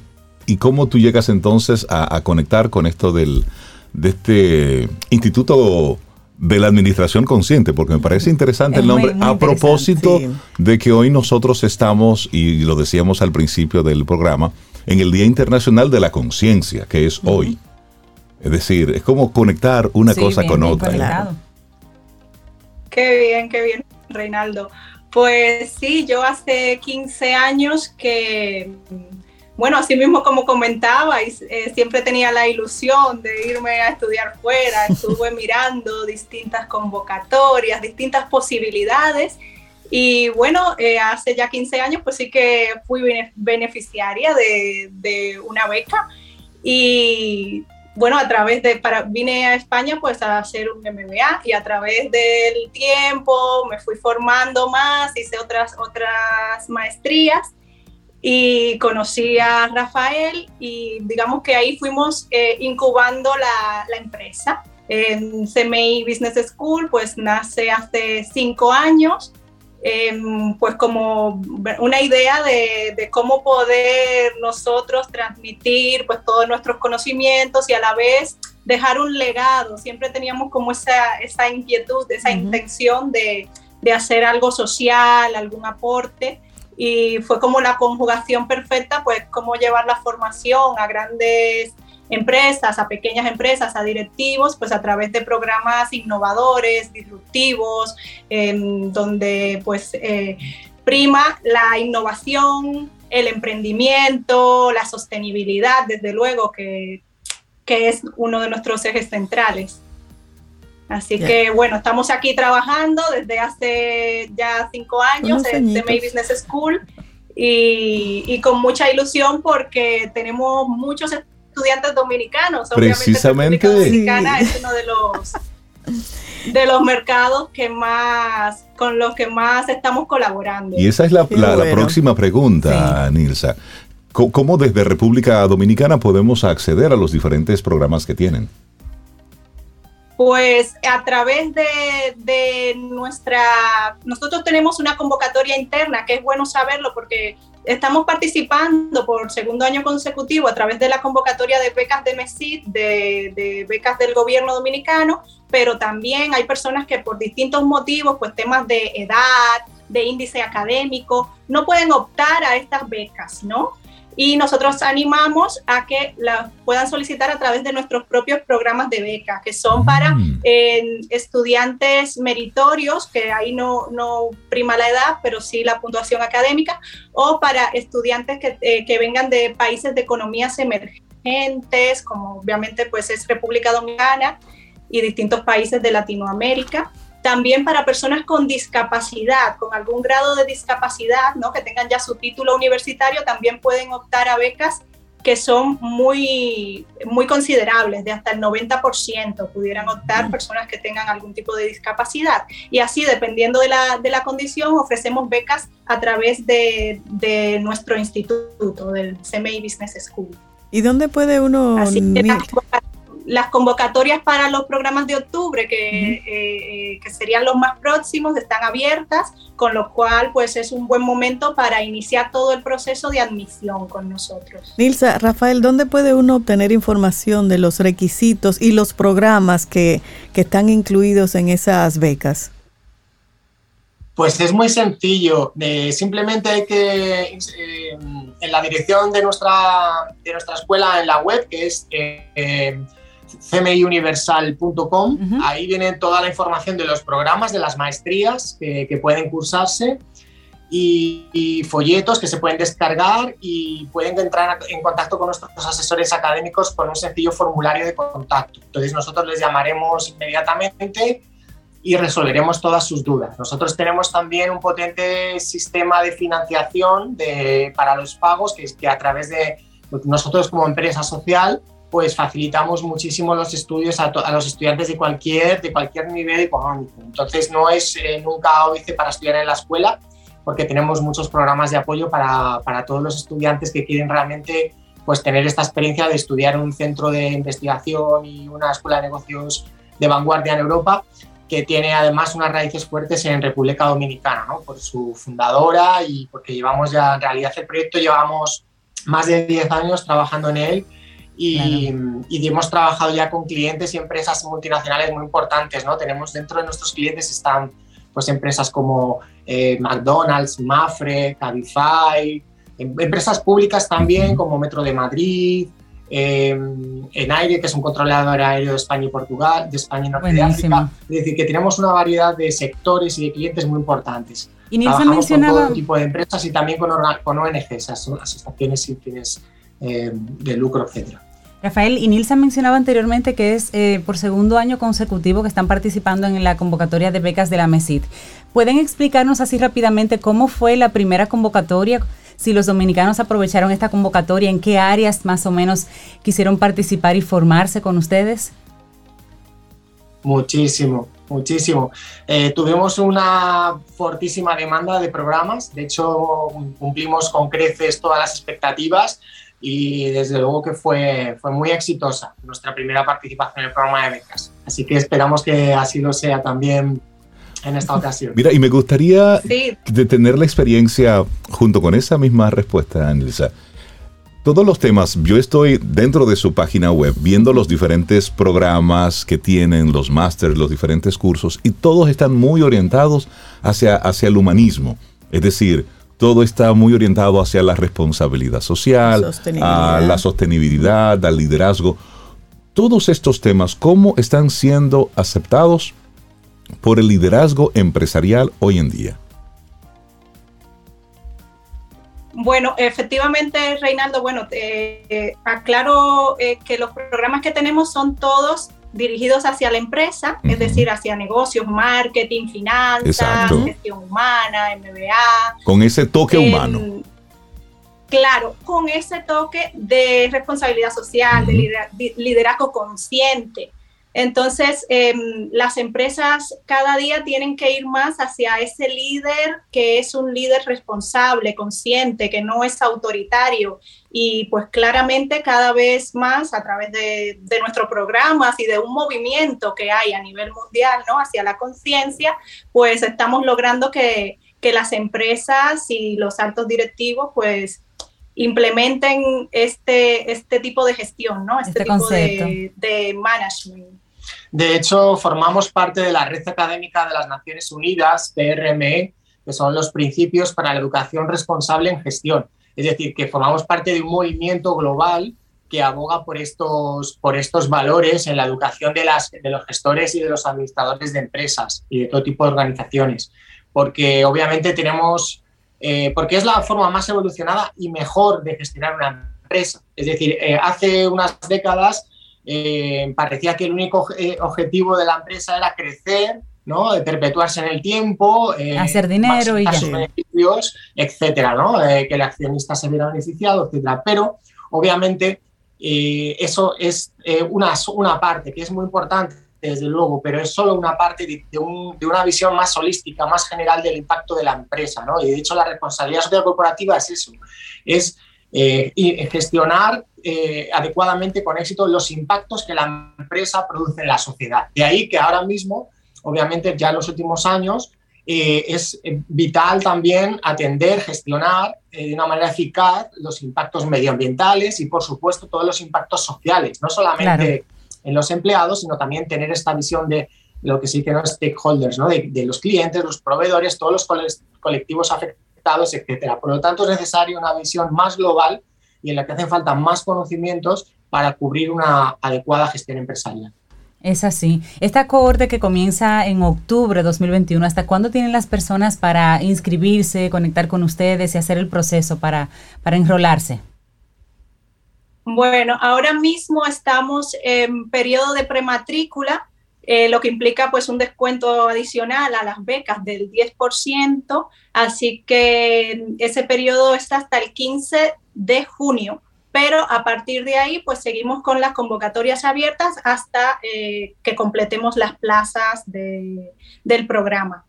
y cómo tú llegas entonces a, conectar con esto del, de este Instituto de la Administración Consciente, porque me parece interesante el nombre, a propósito de que hoy nosotros estamos, y lo decíamos al principio del programa, en el Día Internacional de la Conciencia, que es hoy. Es decir, es como conectar una cosa con otra.
Qué bien, qué bien, Reinaldo. Pues sí, yo hace 15 años que, bueno, así mismo como comentaba, eh, siempre tenía la ilusión de irme a estudiar fuera, <laughs> estuve mirando distintas convocatorias, distintas posibilidades. Y bueno, eh, hace ya 15 años pues sí que fui beneficiaria de, de una beca y bueno, a través de, para, vine a España pues a hacer un MBA y a través del tiempo me fui formando más, hice otras, otras maestrías y conocí a Rafael y digamos que ahí fuimos eh, incubando la, la, empresa. En CMI Business School pues nace hace cinco años Em, pues como una idea de, cómo poder nosotros transmitir pues todos nuestros conocimientos y a la vez dejar un legado. Siempre teníamos como esa, esa inquietud, esa intención de, de hacer algo social, algún aporte y fue como la conjugación perfecta, pues cómo llevar la formación a grandes empresas, a pequeñas empresas, a directivos, pues a través de programas innovadores, disruptivos, donde pues eh, prima la innovación, el emprendimiento, la sostenibilidad, desde luego, que, que es uno de nuestros ejes centrales. Así que bueno, estamos aquí trabajando desde hace ya cinco años en The May Business School y, y, con mucha ilusión porque tenemos muchos estudiantes dominicanos.
Precisamente.
Dominicana es uno de los de los mercados que más con los que más estamos colaborando.
Y esa es la, próxima pregunta, Nilsa. ¿Cómo desde República Dominicana podemos acceder a los diferentes programas que tienen?
Pues a través de, de, nuestra, nosotros tenemos una convocatoria interna, que es bueno saberlo porque estamos participando por segundo año consecutivo a través de la convocatoria de becas de MESID, de, becas del gobierno dominicano, pero también hay personas que por distintos motivos, pues temas de edad, de índice académico, no pueden optar a estas becas, ¿no? Y nosotros animamos a que las puedan solicitar a través de nuestros propios programas de beca, que son para mm. estudiantes meritorios, que ahí no, no, prima la edad, pero sí la puntuación académica, o para estudiantes que, eh, que vengan de países de economías emergentes, como obviamente pues es República Dominicana y distintos países de Latinoamérica también para personas con discapacidad, con algún grado de discapacidad, ¿no? que tengan ya su título universitario, también pueden optar a becas que son muy, muy considerables, de hasta el 90% pudieran optar personas que tengan algún tipo de discapacidad. Y así, dependiendo de la, de la condición, ofrecemos becas a través de, de nuestro instituto, del CMI Business School.
¿Y dónde puede uno
las convocatorias para los programas de octubre, que, eh, eh, que, serían los más próximos, están abiertas, con lo cual pues es un buen momento para iniciar todo el proceso de admisión con nosotros.
Nilsa, Rafael, ¿dónde puede uno obtener información de los requisitos y los programas que, que están incluidos en esas becas?
Pues es muy sencillo. Eh, simplemente hay que, en la dirección de nuestra, de nuestra escuela en la web, que es cmiuniversal.com. Ahí viene toda la información de los programas, de las maestrías que, pueden cursarse. y, folletos que se pueden descargar y pueden entrar en contacto con nuestros asesores académicos con un sencillo formulario de contacto. Entonces nosotros les llamaremos inmediatamente y resolveremos todas sus dudas. Nosotros tenemos también un potente sistema de financiación de, para los pagos, que es que a través de nosotros como empresa social, pues facilitamos muchísimo los estudios a, los estudiantes de cualquier, de cualquier nivel económico. Entonces no es eh, nunca óbice para estudiar en la escuela, porque tenemos muchos programas de apoyo para, para, todos los estudiantes que quieren realmente pues, tener esta experiencia de estudiar en un centro de investigación y una escuela de negocios de vanguardia en Europa, que tiene además unas raíces fuertes en República Dominicana, por su fundadora y porque llevamos ya, en realidad el proyecto llevamos más de 10 años trabajando en él y, y, hemos trabajado ya con clientes y empresas multinacionales muy importantes. ¿no? Tenemos dentro de nuestros clientes están pues empresas como eh, McDonald's, Mafre, Cabify, em, empresas públicas también como Metro de Madrid, eh, en aire, que es un controlador aéreo de España y Portugal, de España y Norte de África. Es decir, que tenemos una variedad de sectores y de clientes muy importantes. Y Trabajamos mencionaba... con todo tipo de empresas y también con, con ONGs, asociaciones sin fines eh, de lucro, etcétera.
Rafael, y Nilsa mencionaba anteriormente que es eh, por segundo año consecutivo que están participando en la convocatoria de becas de la MESID. ¿Pueden explicarnos así rápidamente cómo fue la primera convocatoria? Si los dominicanos aprovecharon esta convocatoria, ¿en qué áreas más o menos quisieron participar y formarse con ustedes?
Muchísimo, muchísimo. Eh, tuvimos una fortísima demanda de programas, de hecho cumplimos con creces todas las expectativas y desde luego que fue, fue muy exitosa nuestra primera participación en el programa de becas. Así que esperamos que así lo sea también en esta <laughs> ocasión.
Mira, y me gustaría de tener la experiencia junto con esa misma respuesta, Anilsa. Todos los temas, yo estoy dentro de su página web viendo los diferentes programas que tienen, los másteres, los diferentes cursos, y todos están muy orientados hacia, hacia el humanismo. Es decir, todo está muy orientado hacia la responsabilidad social, a la sostenibilidad, al liderazgo. Todos estos temas, ¿cómo están siendo aceptados por el liderazgo empresarial hoy en día?
Bueno, efectivamente, Reinaldo, bueno, eh, aclaro eh, que los programas que tenemos son todos dirigidos hacia la empresa, es decir, hacia negocios, marketing, finanzas, gestión humana, MBA.
Con ese toque em, humano.
Claro, con ese toque de responsabilidad social, de liderazgo consciente. Entonces, em, las empresas cada día tienen que ir más hacia ese líder que es un líder responsable, consciente, que no es autoritario. Y pues claramente cada vez más a través de, nuestros programas y de un movimiento que hay a nivel mundial ¿no? hacia la conciencia, pues estamos logrando que, las empresas y los altos directivos pues implementen este, este tipo de gestión, ¿no? Este, este tipo de, de management.
De hecho, formamos parte de la Red Académica de las Naciones Unidas, PRME, que son los principios para la educación responsable en gestión. Es decir, que formamos parte de un movimiento global que aboga por estos, por estos valores en la educación de, las, de los gestores y de los administradores de empresas y de todo tipo de organizaciones. Porque obviamente tenemos, eh, porque es la forma más evolucionada y mejor de gestionar una empresa. Es decir, eh, hace unas décadas eh, parecía que el único objetivo de la empresa era crecer, ¿no? De perpetuarse en el tiempo,
hacer dinero y
sus beneficios, etcétera, ¿no? que el accionista se viera beneficiado, etcétera. Pero obviamente eso es una, una parte que es muy importante desde luego, pero es solo una parte de, de, una visión más holística, más general del impacto de la empresa. Y de hecho la responsabilidad social corporativa es eso, es eh, gestionar eh, adecuadamente con éxito los impactos que la empresa produce en la sociedad. De ahí que ahora mismo, obviamente ya en los últimos años, eh, es vital también atender, gestionar de una manera eficaz los impactos medioambientales y, por supuesto, todos los impactos sociales, no solamente en los empleados, sino también tener esta visión de lo que sí que los stakeholders, ¿no? de, los clientes, los proveedores, todos los colectivos afectados etcétera. Por lo tanto, es necesaria una visión más global y en la que hacen falta más conocimientos para cubrir una adecuada gestión empresarial.
Es así. Esta cohorte que comienza en octubre de 2021, ¿hasta cuándo tienen las personas para inscribirse, conectar con ustedes y hacer el proceso para, para enrolarse?
Bueno, ahora mismo estamos en periodo de prematrícula, eh, lo que implica pues un descuento adicional a las becas del 10%, así que ese periodo está hasta el 15 de junio pero a partir de ahí pues seguimos con las convocatorias abiertas hasta eh, que completemos las plazas del programa.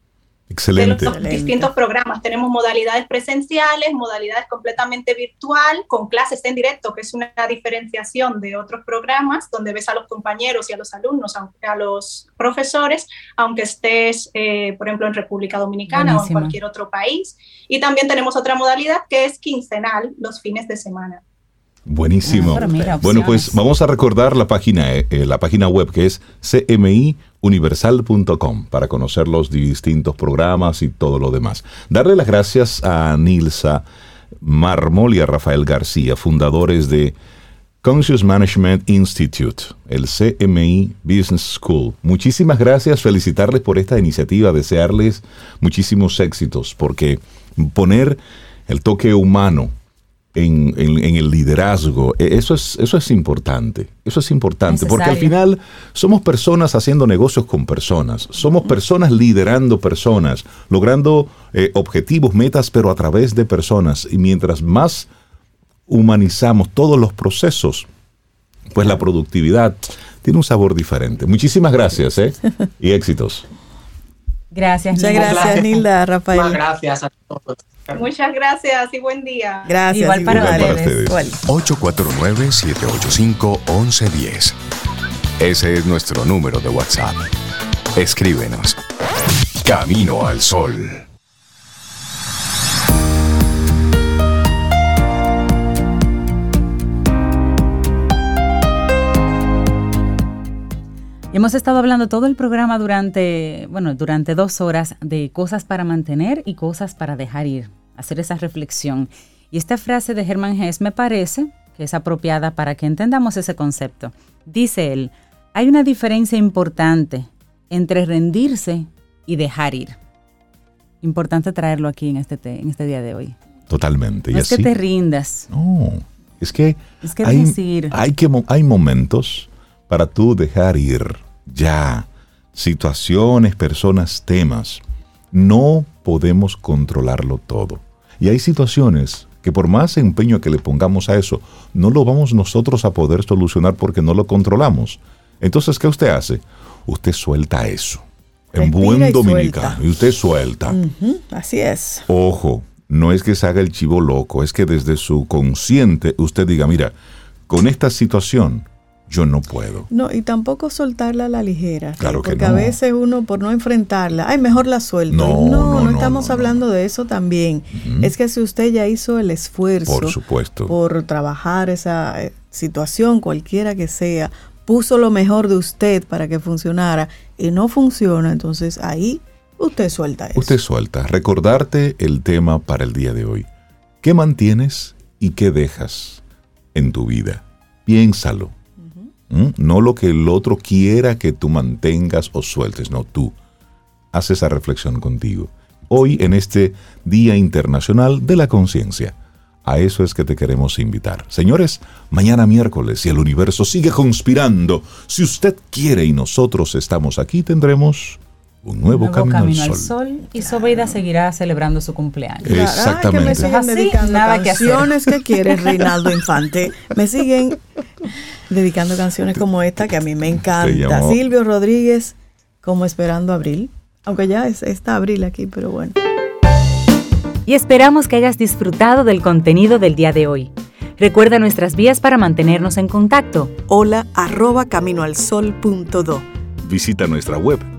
Excelente.
De los distintos programas. Tenemos modalidades presenciales, modalidades completamente virtual, con clases en directo, que es una diferenciación de otros programas, donde ves a los compañeros y a los alumnos, a los profesores, aunque estés, eh, por ejemplo, en República Dominicana o en cualquier otro país. Y también tenemos otra modalidad que es quincenal, los fines de semana.
Buenísimo. Ah, bueno, pues vamos a recordar la página, eh, eh, la página web que es cmiuniversal.com para conocer los distintos programas y todo lo demás. Darle las gracias a Nilsa Marmol y a Rafael García, fundadores de Conscious Management Institute, el CMI Business School. Muchísimas gracias, felicitarles por esta iniciativa, desearles muchísimos éxitos, porque poner el toque humano en, el liderazgo. E, eso es, eso es importante. Eso es importante. Porque al final somos personas haciendo negocios con personas. Somos personas liderando personas, logrando eh, objetivos, metas, pero a través de personas. Y mientras más humanizamos todos los procesos, pues la productividad tiene un sabor diferente. Muchísimas gracias ¿eh? <laughs> y éxitos.
Gracias,
Muchas gracias, <laughs> Nilda, Rafael.
gracias a todos.
Muchas gracias y buen día.
Gracias.
Igual para, ustedes.
849-785-1110. Ese es nuestro número de WhatsApp. Escríbenos. Camino al Sol.
Hemos estado hablando todo el programa durante, bueno, durante dos horas de cosas para mantener y cosas para dejar ir, hacer esa reflexión. Y esta frase de Hermann Hesse me parece que es apropiada para que entendamos ese concepto. Dice él, hay una diferencia importante entre rendirse y dejar ir. Importante traerlo aquí en este, en este día de hoy.
Totalmente.
No es que te rindas.
No, es que,
es que
hay,
decir.
hay, que, hay momentos para tú dejar ir ya situaciones, personas, temas. No podemos controlarlo todo. Y hay situaciones que por más empeño que le pongamos a eso, no lo vamos nosotros a poder solucionar porque no lo controlamos. Entonces, ¿qué usted hace? Usted suelta eso. En buen dominicano. Y usted suelta.
así es.
Ojo, no es que se haga el chivo loco, es que desde su consciente usted diga, mira, con esta situación yo no puedo.
No, y tampoco soltarla a la ligera.
Claro
porque
que
a veces uno, por no enfrentarla, ay, mejor la suelto. No, no, no, estamos hablando de eso también. Es que si usted ya hizo el esfuerzo
por, supuesto.
por trabajar esa eh, situación, cualquiera que sea, puso lo mejor de usted para que funcionara y no funciona, entonces ahí usted suelta eso.
Usted suelta. Recordarte el tema para el día de hoy. ¿Qué mantienes y qué dejas en tu vida? Piénsalo ¿Mm? No lo que el otro quiera que tú mantengas o sueltes, no tú. Haz esa reflexión contigo. Hoy en este Día Internacional de la Conciencia. A eso es que te queremos invitar. Señores, mañana miércoles, si el universo sigue conspirando, si usted quiere y nosotros estamos aquí, tendremos un nuevo, camino, al sol.
Y Sobeida seguirá celebrando su cumpleaños.
Exactamente.
que me siguen nada canciones que, quiere <laughs> Reinaldo Infante. Me siguen dedicando canciones como esta que a mí me encanta. Silvio Rodríguez, como Esperando Abril. Aunque ya es, está Abril aquí, pero bueno.
Y esperamos que hayas disfrutado del contenido del día de hoy. Recuerda nuestras vías para mantenernos en contacto.
Hola arroba caminoalsol.do.
Visita nuestra web